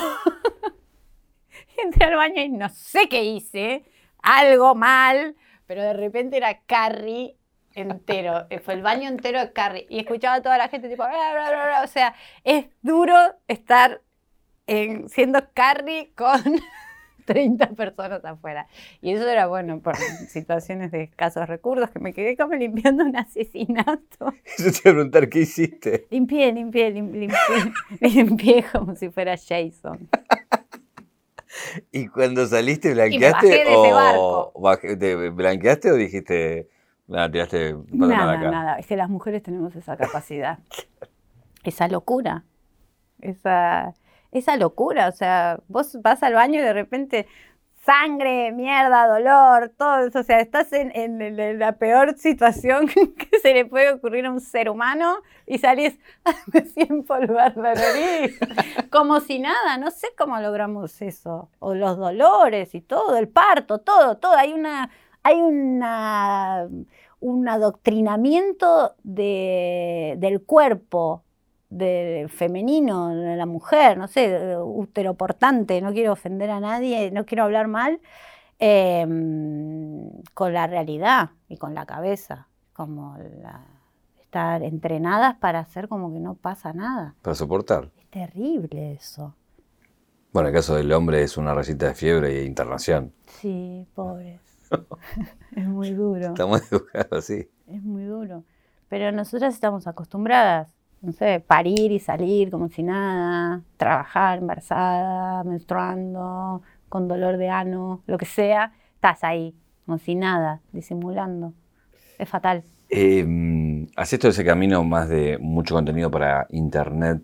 Entré al baño y no sé qué hice, algo mal, pero de repente era Carrie entero, eh, fue el baño entero de Carrie. Y escuchaba a toda la gente tipo, bla, bla, bla. o sea, es duro estar en- siendo Carrie con 30 personas afuera. Y eso era bueno por situaciones de escasos recursos, que me quedé como limpiando un asesinato. Yo te iba a preguntar, ¿qué hiciste? Limpié, limpié, lim- limpié, limpié como si fuera Jason. ¿Y cuando saliste blanqueaste bajé de o ese barco. bajé- te blanqueaste o dijiste, nada, tiraste nada Nada, acá"? nada. Es que las mujeres tenemos esa capacidad. esa locura. Esa, esa locura. O sea, vos vas al baño y de repente sangre, mierda, dolor, todo eso. O sea, estás en, la peor situación que se le puede ocurrir a un ser humano y salís sin polvar la nariz. Como si nada. No sé cómo logramos eso. O los dolores y todo, el parto, todo, todo. Hay una. Hay una un adoctrinamiento de- del cuerpo de femenino, de la mujer, no sé, útero portante, no quiero ofender a nadie, no quiero hablar mal, eh, con la realidad y con la cabeza, como la- estar entrenadas para hacer como que no pasa nada. Para soportar. Es terrible eso. Bueno, el caso del hombre es una rayita de fiebre e internación. Sí, pobres. es muy duro. Estamos educados así. Es muy duro. Pero nosotras estamos acostumbradas, no sé, parir y salir como si nada, trabajar embarazada, menstruando, con dolor de ano, lo que sea, estás ahí, como si nada, disimulando. Es fatal. Eh, haces todo ese camino más de mucho contenido para internet,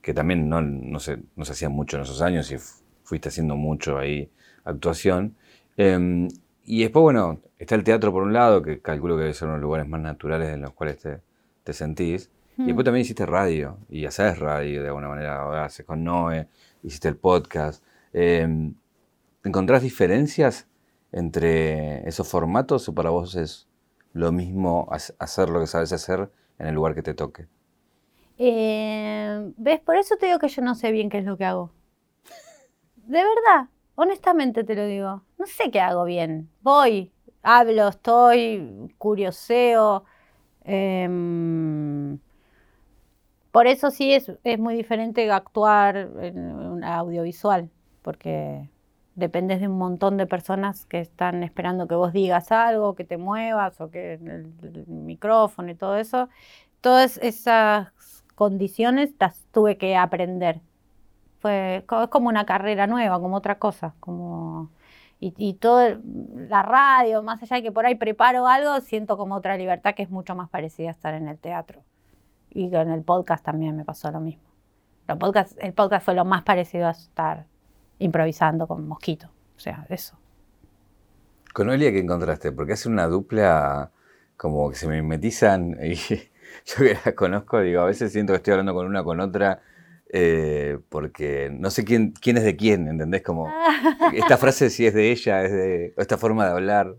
que también no, no se, no se hacía mucho en esos años y fuiste haciendo mucho ahí actuación. Eh, y después, bueno, está el teatro por un lado, que calculo que debe ser uno de los lugares más naturales en los cuales te, te sentís. Y después también hiciste radio, y haces radio de alguna manera, ahora haces con Noé, hiciste el podcast. Em, ¿Encontrás diferencias entre esos formatos o para vos es lo mismo hacer lo que sabes hacer en el lugar que te toque? Eh, ¿Ves? Por eso te digo que yo no sé bien qué es lo que hago. De verdad, honestamente te lo digo. No sé qué hago bien. Voy, hablo, estoy, curioseo. Em, por eso sí es, es, muy diferente actuar en un audiovisual, porque dependes de un montón de personas que están esperando que vos digas algo, que te muevas, o que el, micrófono y todo eso. Todas esas condiciones las tuve que aprender. Fue es como una carrera nueva, como otra cosa, como y, y todo la radio, más allá de que por ahí preparo algo, siento como otra libertad que es mucho más parecida a estar en el teatro. Y en el podcast también me pasó lo mismo. El podcast, el podcast fue lo más parecido a estar improvisando con Mosquito. O sea, eso. ¿Con Olia qué encontraste? Porque hace una dupla como que se mimetizan y yo que la conozco, digo, a veces siento que estoy hablando con una con otra eh, porque no sé quién, quién es de quién, ¿entendés? Como esta frase si es de ella, es de esta forma de hablar.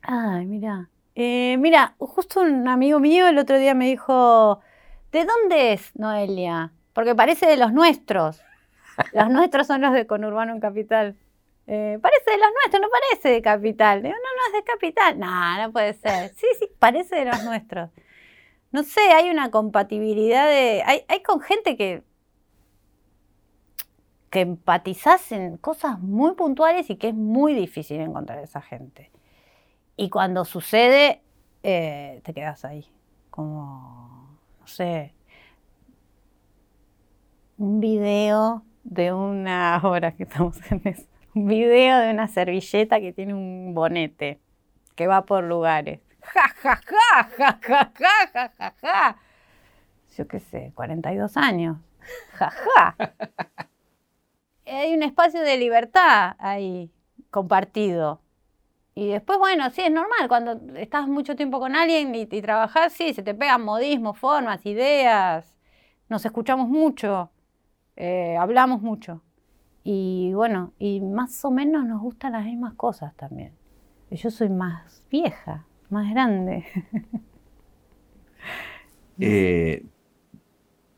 Ay, mira. Eh, mira, justo un amigo mío el otro día me dijo, ¿de dónde es Noelia? Porque parece de los nuestros. Los nuestros son los de Conurbano en Capital. Eh, parece de los nuestros, no parece de Capital. no, no es de Capital. No, no puede ser. Sí, sí, parece de los nuestros. No sé, hay una compatibilidad de... Hay, hay con gente que que empatizás en cosas muy puntuales y que es muy difícil encontrar a esa gente. Y cuando sucede, eh, te quedas ahí, como, no sé, un video de una, ahora que estamos en eso, un video de una servilleta que tiene un bonete, que va por lugares. Ja, ja, ja, ja, ja, ja, ja, ja, Yo qué sé, 42 años. Ja, ja. Hay un espacio de libertad ahí, compartido. Y después, bueno, sí, es normal, cuando estás mucho tiempo con alguien y, y trabajas, sí, se te pegan modismos, formas, ideas, nos escuchamos mucho, eh, hablamos mucho. Y bueno, y más o menos nos gustan las mismas cosas también. Yo soy más vieja, más grande. eh,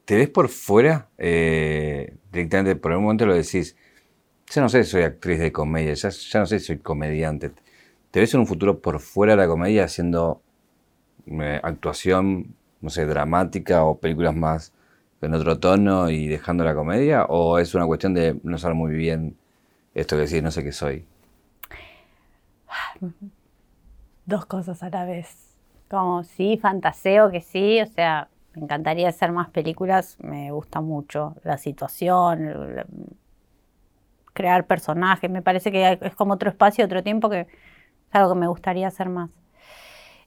¿Te ves por fuera? Eh, directamente, por un momento lo decís, ya no sé si soy actriz de comedia, ya, no sé si soy comediante. ¿Te ves en un futuro por fuera de la comedia haciendo eh, actuación, no sé, dramática o películas más en otro tono y dejando la comedia? ¿O es una cuestión de no saber muy bien esto que decís, no sé qué soy? Dos cosas a la vez. Como sí, fantaseo que sí, o sea, me encantaría hacer más películas, me gusta mucho la situación, crear personajes, me parece que es como otro espacio, otro tiempo que es algo que me gustaría hacer más.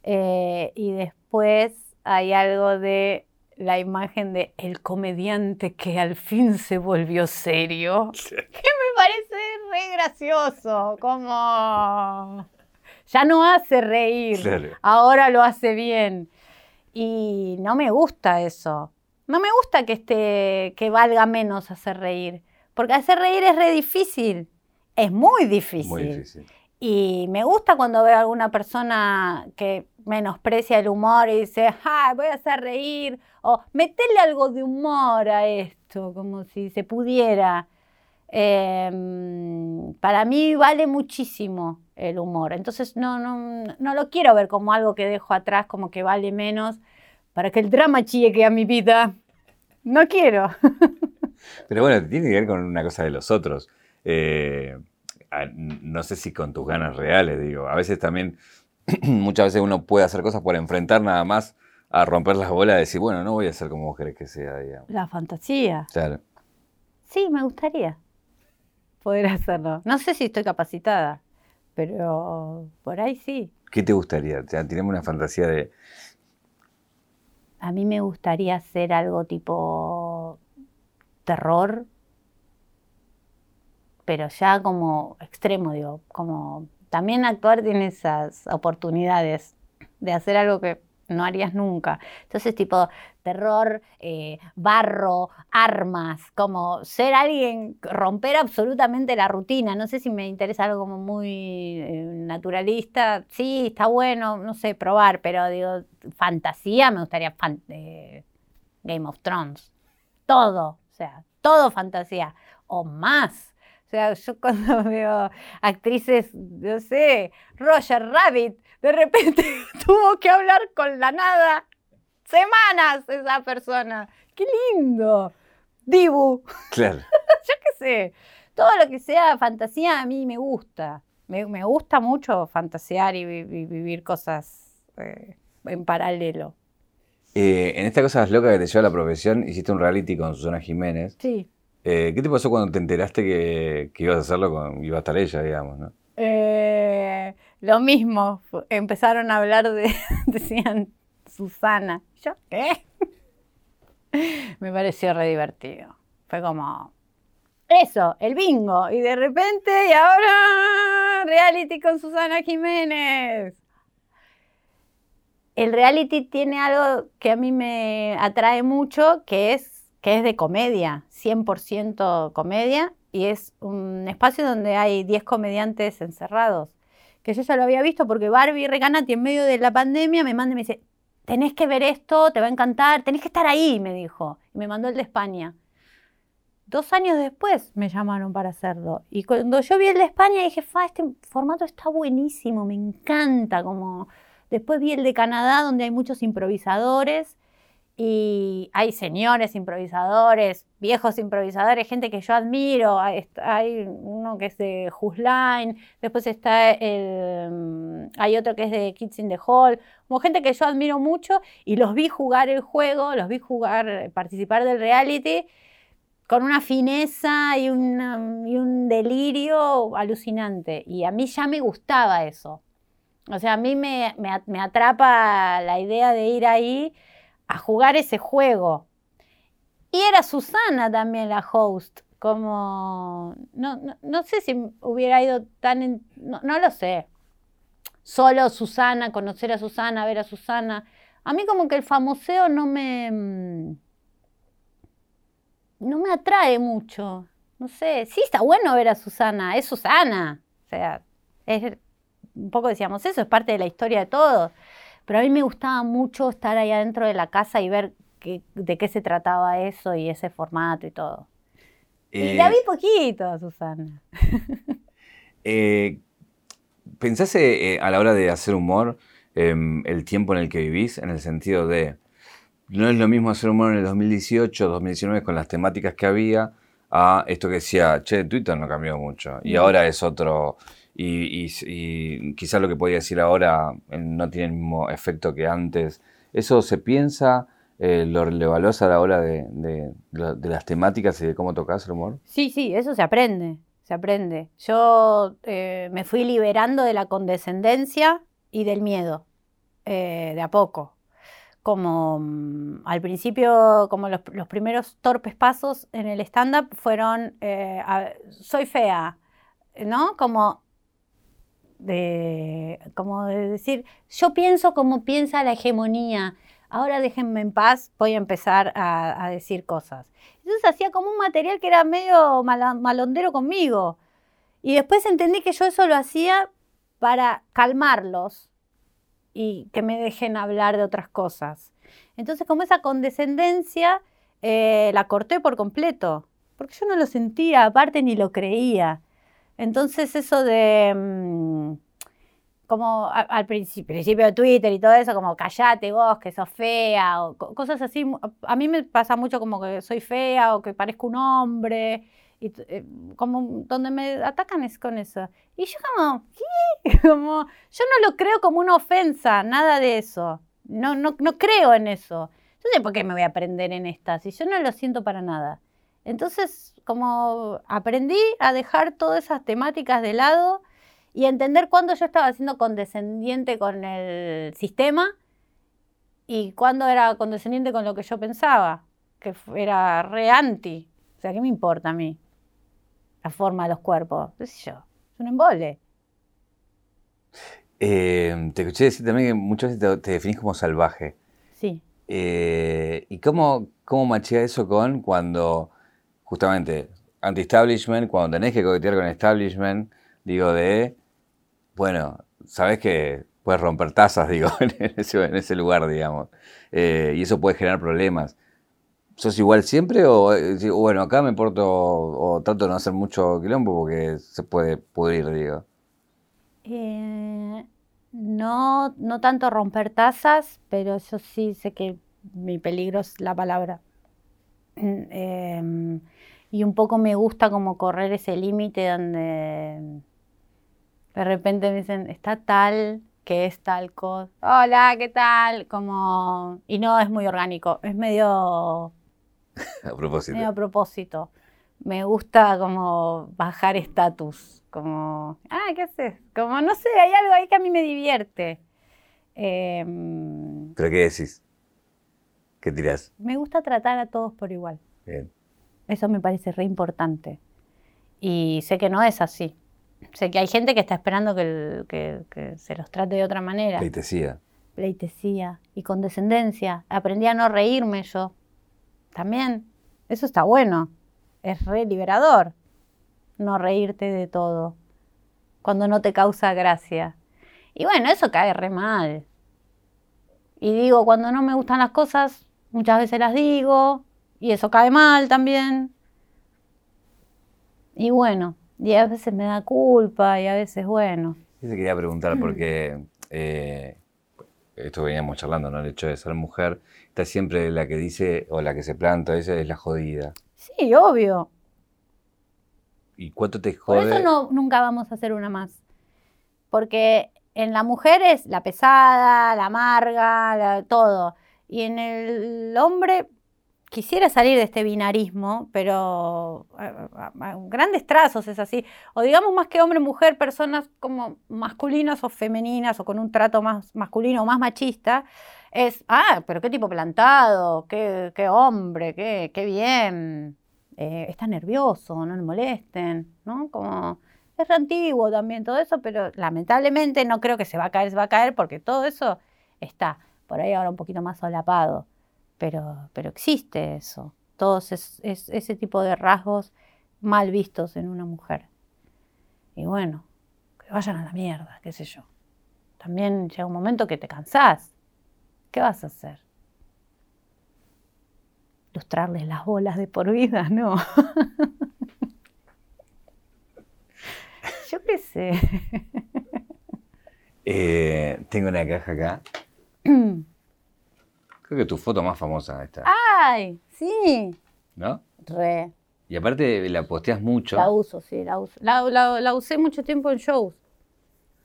Eh, y después hay algo de la imagen de el comediante que al fin se volvió serio, que me parece re gracioso, como ya no hace reír, ahora lo hace bien. Y no me gusta eso. No me gusta que, esté, que valga menos hacer reír. Porque hacer reír es re difícil. Es muy difícil. Muy difícil. Y me gusta cuando veo a alguna persona que menosprecia el humor y dice, ¡ay, voy a hacer reír! O metele algo de humor a esto, como si se pudiera. Em, para mí vale muchísimo el humor. Entonces no, no, no lo quiero ver como algo que dejo atrás, como que vale menos, para que el drama llegue a mi vida. No quiero. Pero bueno, tiene que ver con una cosa de los otros. Eh, no sé si con tus ganas reales, digo. A veces también, muchas veces uno puede hacer cosas por enfrentar nada más a romper las bolas y decir, bueno, no voy a ser como vos querés que sea, digamos. La fantasía. Claro. Sí, me gustaría poder hacerlo. No sé si estoy capacitada pero por ahí sí. ¿Qué te gustaría? Tenemos una fantasía de... A mí me gustaría hacer algo tipo terror, pero ya como extremo, digo, como también actuar tiene esas oportunidades de hacer algo que no harías nunca. Entonces, tipo, terror, eh, barro, armas, como ser alguien, romper absolutamente la rutina. No sé si me interesa algo como muy eh, naturalista. Sí, está bueno, no sé, probar, pero digo, fantasía, me gustaría eh, Game of Thrones. Todo, o sea, todo fantasía. O más. O sea, yo cuando veo actrices, no sé, Roger Rabbit, de repente tuvo que hablar con la nada semanas esa persona. ¡Qué lindo! Dibu. Claro. Yo qué sé. Todo lo que sea fantasía a mí me gusta. Me, gusta mucho fantasear y, vivir cosas eh, en paralelo. Eh, en esta cosa loca que te lleva a la profesión, hiciste un reality con Susana Jiménez. Sí. Eh, ¿Qué te pasó cuando te enteraste que, ibas a hacerlo con, iba a estar ella, digamos, no? lo mismo, empezaron a hablar de, decían, Susana. ¿Yo qué? Me pareció re divertido. Fue como, eso, el bingo. Y de repente, y ahora, reality con Susana Jiménez. El reality tiene algo que a mí me atrae mucho, que es, que es de comedia, 100% comedia, y es un espacio donde hay 10 comediantes encerrados. Que yo ya lo había visto porque Barbie Recanati en medio de la pandemia me manda y me dice, tenés que ver esto, te va a encantar, tenés que estar ahí, me dijo. Y me mandó el de España. Dos años después me llamaron para hacerlo. Y cuando yo vi el de España dije, Fa, este formato está buenísimo, me encanta. Como... Después vi el de Canadá, donde hay muchos improvisadores y hay señores improvisadores, viejos improvisadores, gente que yo admiro. Hay, uno que es de Line, después está el, mm, hay otro que es de Kids in the Hall, como gente que yo admiro mucho y los vi jugar el juego, los vi jugar, participar del reality con una fineza y, y un delirio alucinante. Y a mí ya me gustaba eso. O sea, a mí me, me atrapa la idea de ir ahí a jugar ese juego. Y era Susana también la host, como, no, sé si hubiera ido tan, no, lo sé, solo Susana, conocer a Susana, ver a Susana. A mí como que el famoseo no me, mm, no me atrae mucho. No sé, sí está bueno ver a Susana, es Susana. O sea, es, un poco decíamos eso, es parte de la historia de todos. Pero a mí me gustaba mucho estar ahí adentro de la casa y ver de qué se trataba eso y ese formato y todo. y la vi eh, poquito, Susana. eh, ¿Pensás eh, a la hora de hacer humor em, el tiempo en el que vivís? En el sentido de, no es lo mismo hacer humor en el 2018, 2019 con las temáticas que había, a esto que decía, che, Twitter no cambió mucho. Y ahora es otro, y, quizás lo que podía decir ahora eh, no tiene el mismo efecto que antes. ¿Eso se piensa? Eh, ¿Lo, evalúas a la hora de, las temáticas y de cómo tocas el humor? Sí, sí, eso se aprende, se aprende. Yo eh, me fui liberando de la condescendencia y del miedo, de a poco. Como mm, al principio, como los, primeros torpes pasos en el stand-up fueron, soy fea, ¿no? Como de, como de decir, yo pienso como piensa la hegemonía, ahora déjenme en paz, voy a empezar a, decir cosas. Entonces hacía como un material que era medio malondero conmigo. Y después entendí que yo eso lo hacía para calmarlos y que me dejen hablar de otras cosas. Entonces como esa condescendencia eh, la corté por completo, porque yo no lo sentía, aparte ni lo creía. Entonces eso de, mm, como al principio, de Twitter y todo eso, como callate vos, que sos fea, o cosas así, a mí me pasa mucho como que soy fea o que parezco un hombre, y eh, como donde me atacan es con eso. Y yo como. Como, yo no lo creo como una ofensa, nada de eso. No, no, no creo en eso. Entonces, ¿por qué me voy a aprender en esta? Si yo no lo siento para nada. Entonces, como aprendí a dejar todas esas temáticas de lado y entender cuándo yo estaba siendo condescendiente con el sistema y cuándo era condescendiente con lo que yo pensaba, que era re anti. O sea, ¿qué me importa a mí? La forma de los cuerpos, qué sé yo, es un embole. Eh, te escuché decir también que muchas veces te, definís como salvaje. Sí. Eh, ¿Y cómo, cómo machea eso con cuando, justamente, anti-establishment, cuando tenés que coquetear con establishment, digo, de, bueno, sabes que puedes romper tazas, digo, en ese, lugar, digamos. Eh, y eso puede generar problemas. ¿Sos igual siempre o, bueno, acá me porto o trato de no hacer mucho quilombo porque se puede pudrir, digo? Eh, no, no tanto romper tazas, pero yo sí sé que mi peligro es la palabra. Em, y un poco me gusta como correr ese límite donde de repente me dicen, está tal que es tal cosa. Hola, ¿qué tal? Como... Y no es muy orgánico, es medio... a propósito. Medio a propósito. Me gusta como bajar estatus como, ah, ¿qué haces? Como, no sé, hay algo ahí que a mí me divierte. Em, ¿Pero qué decís? ¿Qué tirás? Me gusta tratar a todos por igual. Bien. Eso me parece re importante. Y sé que no es así. Sé que hay gente que está esperando que, que se los trate de otra manera. Pleitesía. Pleitesía y condescendencia. Aprendí a no reírme yo. También. Eso está bueno. Es re liberador no reírte de todo, cuando no te causa gracia. Y bueno, eso cae re mal. Y digo, cuando no me gustan las cosas, muchas veces las digo, y eso cae mal también. Y bueno, y a veces me da culpa, y a veces, bueno. Yo te quería preguntar, porque eh, esto veníamos charlando, ¿no? El hecho de ser mujer, está siempre la que dice, o la que se planta, esa es la jodida. Sí, obvio. ¿Y cuánto te jode? Por eso no, nunca vamos a hacer una más. Porque en la mujer es la pesada, la amarga, todo. Y en el hombre quisiera salir de este binarismo, pero a, grandes trazos es así. O digamos más que hombre-mujer, personas como masculinas o femeninas o con un trato más masculino o más machista, es, ah, pero qué tipo plantado, qué, qué hombre, qué, qué bien. Eh, está nervioso, no le molesten, ¿no? Como es antiguo también todo eso, pero lamentablemente no creo que se va a caer, se va a caer, porque todo eso está por ahí ahora un poquito más solapado, pero, pero existe eso, todos ese tipo de rasgos mal vistos en una mujer. Y bueno, que vayan a la mierda, qué sé yo. También llega un momento que te cansás. ¿Qué vas a hacer? lustrarles las bolas de por vida, no. Yo qué sé. Eh, tengo una caja acá. Creo que tu foto más famosa está. ¡Ay! Sí. ¿No? Re. Y aparte la posteas mucho. La uso, sí, la uso. La, usé mucho tiempo en shows.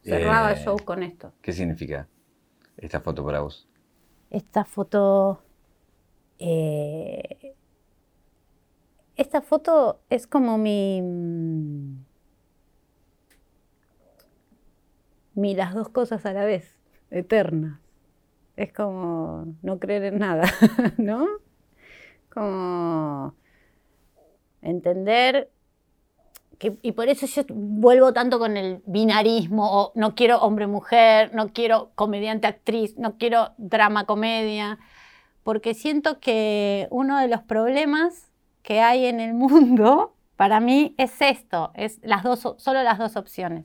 Cerraba eh, shows con esto. ¿Qué significa esta foto para vos? Esta foto eh, esta foto es como mi, mi las dos cosas a la vez, eternas. Es como no creer en nada, ¿no? Como entender que, y por eso yo vuelvo tanto con el binarismo, o no quiero hombre-mujer, no quiero comediante-actriz, no quiero drama-comedia, porque siento que uno de los problemas que hay en el mundo, para mí, es esto, es las dos, solo las dos opciones.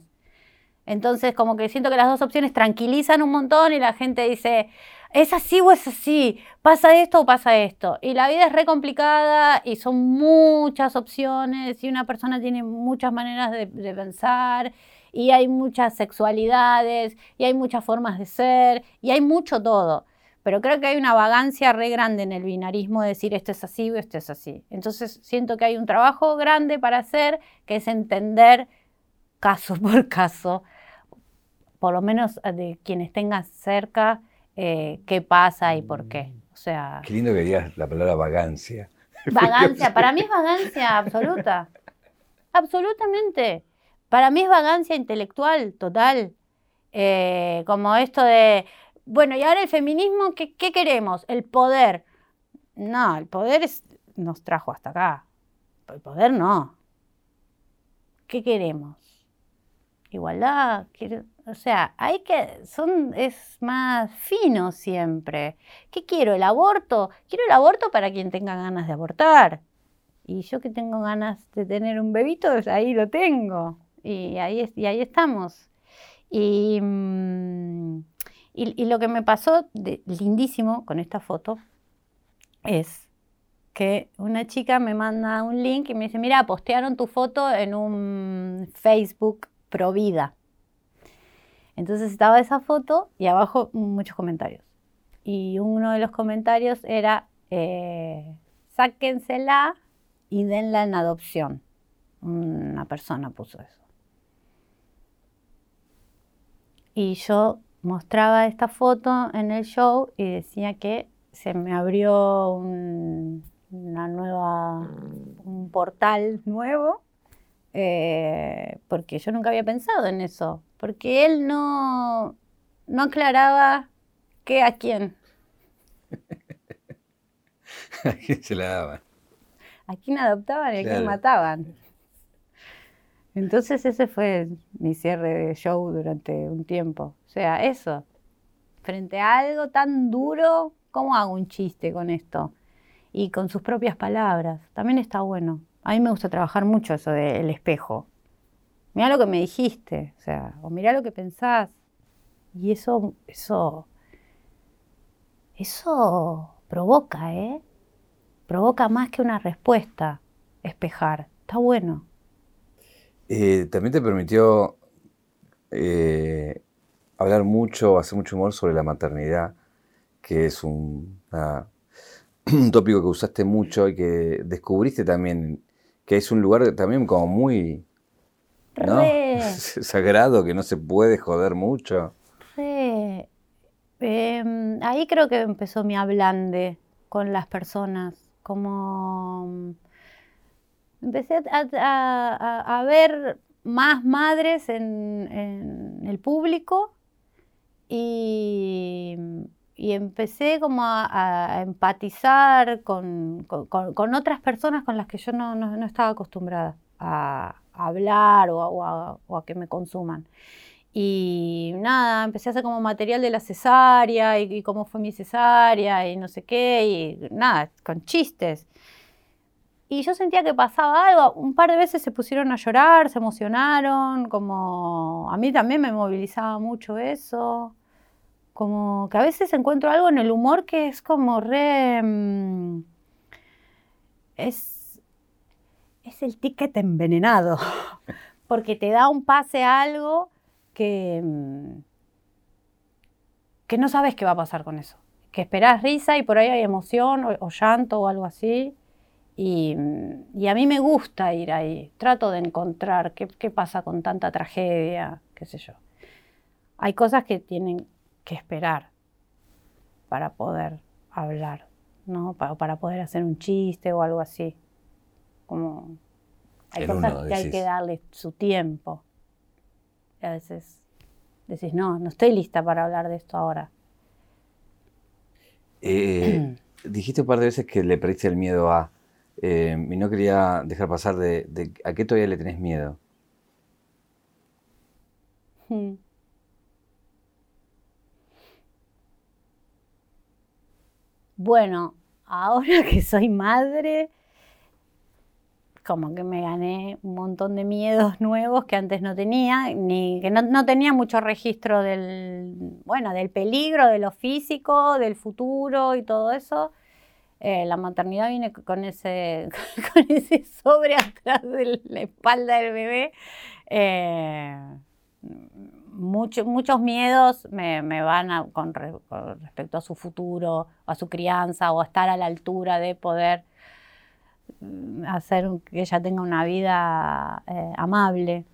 Entonces, como que siento que las dos opciones tranquilizan un montón y la gente dice, es así o es así, pasa esto o pasa esto. Y la vida es re complicada y son muchas opciones y una persona tiene muchas maneras de, pensar y hay muchas sexualidades y hay muchas formas de ser y hay mucho todo. Pero creo que hay una vagancia re grande en el binarismo de decir esto es así o esto es así. Entonces siento que hay un trabajo grande para hacer, que es entender caso por caso, por lo menos de quienes tengan cerca, eh, qué pasa y por qué. O sea, qué lindo que digas la palabra vagancia. Vagancia, para mí es vagancia absoluta. Absolutamente. Para mí es vagancia intelectual total. Eh, como esto de, bueno, y ahora el feminismo, ¿qué, queremos? El poder. No, el poder nos trajo hasta acá. El poder no. ¿Qué queremos? Igualdad. O sea, hay que, son, es más fino siempre. ¿Qué quiero? ¿El aborto? Quiero el aborto para quien tenga ganas de abortar. Y yo que tengo ganas de tener un bebito, ahí lo tengo. Y ahí, y ahí estamos. Y, mm, y, lo que me pasó lindísimo con esta foto es que una chica me manda un link y me dice, mira, postearon tu foto en un Facebook pro vida. Entonces estaba esa foto y abajo muchos comentarios. Y uno de los comentarios era, eh, sáquensela y denla en adopción. Una persona puso eso. Y yo mostraba esta foto en el show y decía que se me abrió un, una nueva, un portal nuevo, eh, porque yo nunca había pensado en eso, porque él no, no aclaraba qué a quién. ¿A quién se la daban? A quién adoptaban y a quién mataban. Entonces ese fue mi cierre de show durante un tiempo. O sea, eso. Frente a algo tan duro, ¿cómo hago un chiste con esto? Y con sus propias palabras. También está bueno. A mí me gusta trabajar mucho eso del espejo. Mira lo que me dijiste, o sea, o mira lo que pensás. Y eso, eso, eso provoca, ¿eh? Provoca más que una respuesta, espejar. Está bueno. Eh, también te permitió eh, hablar mucho, hacer mucho humor sobre la maternidad, que es un, un tópico que usaste mucho y que descubriste también, que es un lugar también como muy sagrado, que no se puede joder mucho. Sí. Em, ahí creo que empezó mi ablande con las personas, como empecé a, ver más madres en, el público y, empecé como a, empatizar con, otras personas con las que yo no, estaba acostumbrada a, hablar o, a, que me consuman. Y nada, empecé a hacer como material de la cesárea y, y, cómo fue mi cesárea y no sé qué, y nada, con chistes y yo sentía que pasaba algo. Un par de veces se pusieron a llorar, se emocionaron, como a mí también me movilizaba mucho eso. Como que a veces encuentro algo en el humor que es como re... Mm, es, es el ticket envenenado, porque te da un pase a algo que, mm, que no sabes qué va a pasar con eso. Que esperás risa y por ahí hay emoción o llanto o algo así y, a mí me gusta ir ahí, trato de encontrar qué, pasa con tanta tragedia, qué sé yo. Hay cosas que tienen que esperar para poder hablar, ¿no? Para, para poder hacer un chiste o algo así. Como hay cosas que hay que darle su tiempo. Y a veces decís, no, no estoy lista para hablar de esto ahora. Eh, dijiste un par de veces que le perdiste el miedo a eh, y no quería dejar pasar de, a qué todavía le tenés miedo. Bueno, ahora que soy madre, como que me gané un montón de miedos nuevos que antes no tenía, ni que no, tenía mucho registro del, bueno, del peligro, de lo físico, del futuro y todo eso. Eh, la maternidad viene con ese, con ese sobre atrás de la espalda del bebé. Eh, muchos miedos me, van con, respecto a su futuro, a su crianza, o a estar a la altura de poder mm, hacer que ella tenga una vida eh, amable.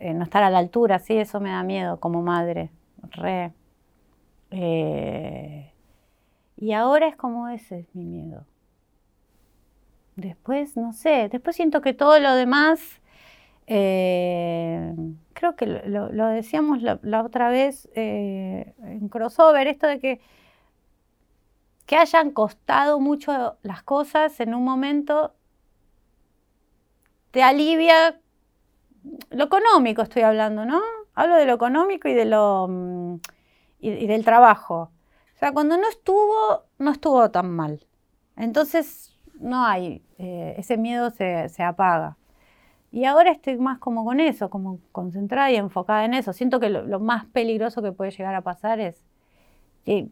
no estar a la altura, sí, eso me da miedo como madre. Re. Y ahora es como ese es mi miedo. Después, no sé, después siento que todo lo demás, eh, creo que lo, decíamos la, otra vez eh, en crossover, esto de que, que hayan costado mucho las cosas en un momento, te alivia, lo económico estoy hablando, ¿no? Hablo de lo económico y de lo mm, y, del trabajo. O sea, cuando no estuvo, no estuvo tan mal. Entonces, no hay, eh, ese miedo se, se apaga. Y ahora estoy más como con eso, como concentrada y enfocada en eso. Siento que lo, más peligroso que puede llegar a pasar es,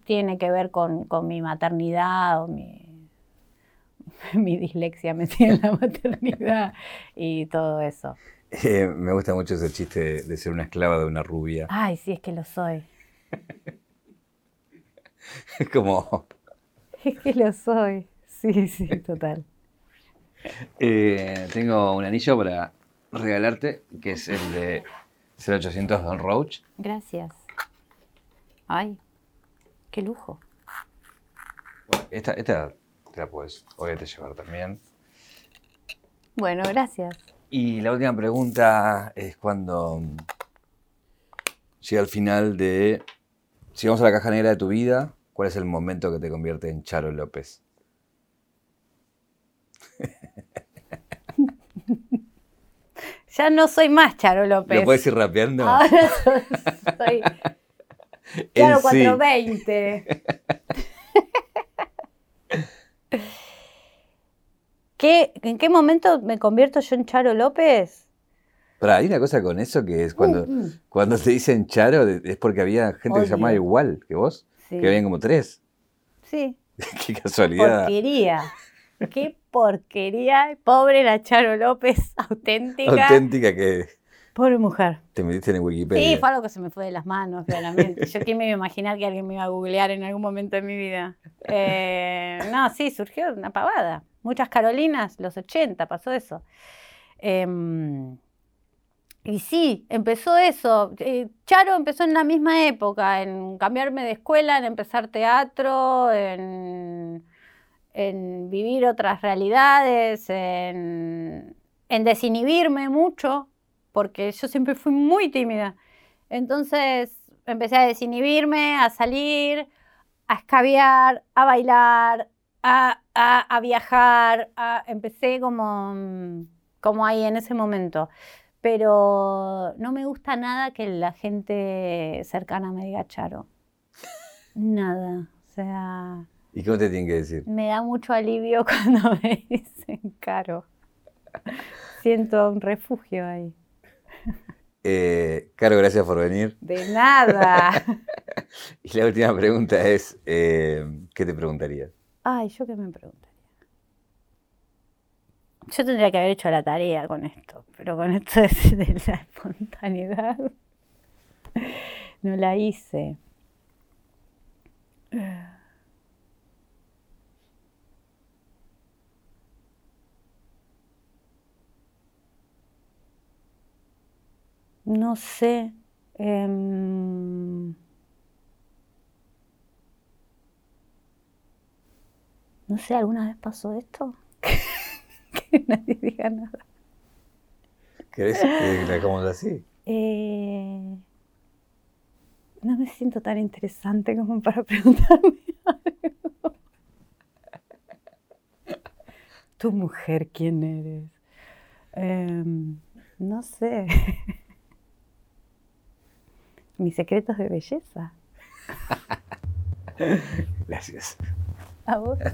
tiene que ver con, con mi maternidad o mi, mi dislexia metida en la maternidad y todo eso. Eh, me gusta mucho ese chiste de, ser una esclava de una rubia. Ay, sí, es que lo soy. es como... Es que lo soy. Sí, sí, total. Eh, tengo un anillo para regalarte, que es el de 0800 Don Roach. Gracias. Ay, qué lujo. esta, esta te la puedes obviamente llevar también. Bueno, gracias. Y la última pregunta es cuando llega al final de, si vamos a la caja negra de tu vida, ¿cuál es el momento que te convierte en Charo López? ya no soy más Charo López. ¿Lo puedes ir rapeando? Ahora soy, Charo 420. ¿Qué, ¿En qué momento me convierto yo en Charo López? Pero hay una cosa con eso que es cuando, mm. cuando te dicen Charo es porque había gente que se llamaba igual que vos, que habían como tres. Sí. Qué casualidad. Porquería. Qué porquería. Pobre la Charo López, auténtica. Auténtica que. Pobre mujer. Te metiste en Wikipedia. Sí, fue algo que se me fue de las manos, claramente. Yo quién me iba a imaginar que alguien me iba a googlear en algún momento de mi vida. Eh, no, sí, surgió una pavada. Muchas Carolinas, los 80, pasó eso. Em, y sí, empezó eso. Eh, Charo empezó en la misma época, en cambiarme de escuela, en empezar teatro, en, vivir otras realidades, en, en desinhibirme mucho, porque yo siempre fui muy tímida. Entonces empecé a desinhibirme, a salir, a escabiar, a bailar, a, viajar, empecé como, como ahí en ese momento. Pero no me gusta nada que la gente cercana me diga Charo. Nada. O sea. ¿Y cómo te tienen que decir? Me da mucho alivio cuando me dicen Caro. Siento un refugio ahí. Eh, Caro, gracias por venir. De nada. y la última pregunta es, eh, ¿qué te preguntarías? Ay, ¿yo qué me preguntaría? Yo tendría que haber hecho la tarea con esto, pero con esto de, la espontaneidad no la hice. No sé. Em, No sé, ¿alguna vez pasó esto? que nadie diga nada. ¿Querés que la hagamos así? Eh, no me siento tan interesante como para preguntarme algo. ¿Tu mujer quién eres? Em, no sé. Mis secretos de belleza. Gracias. A vos.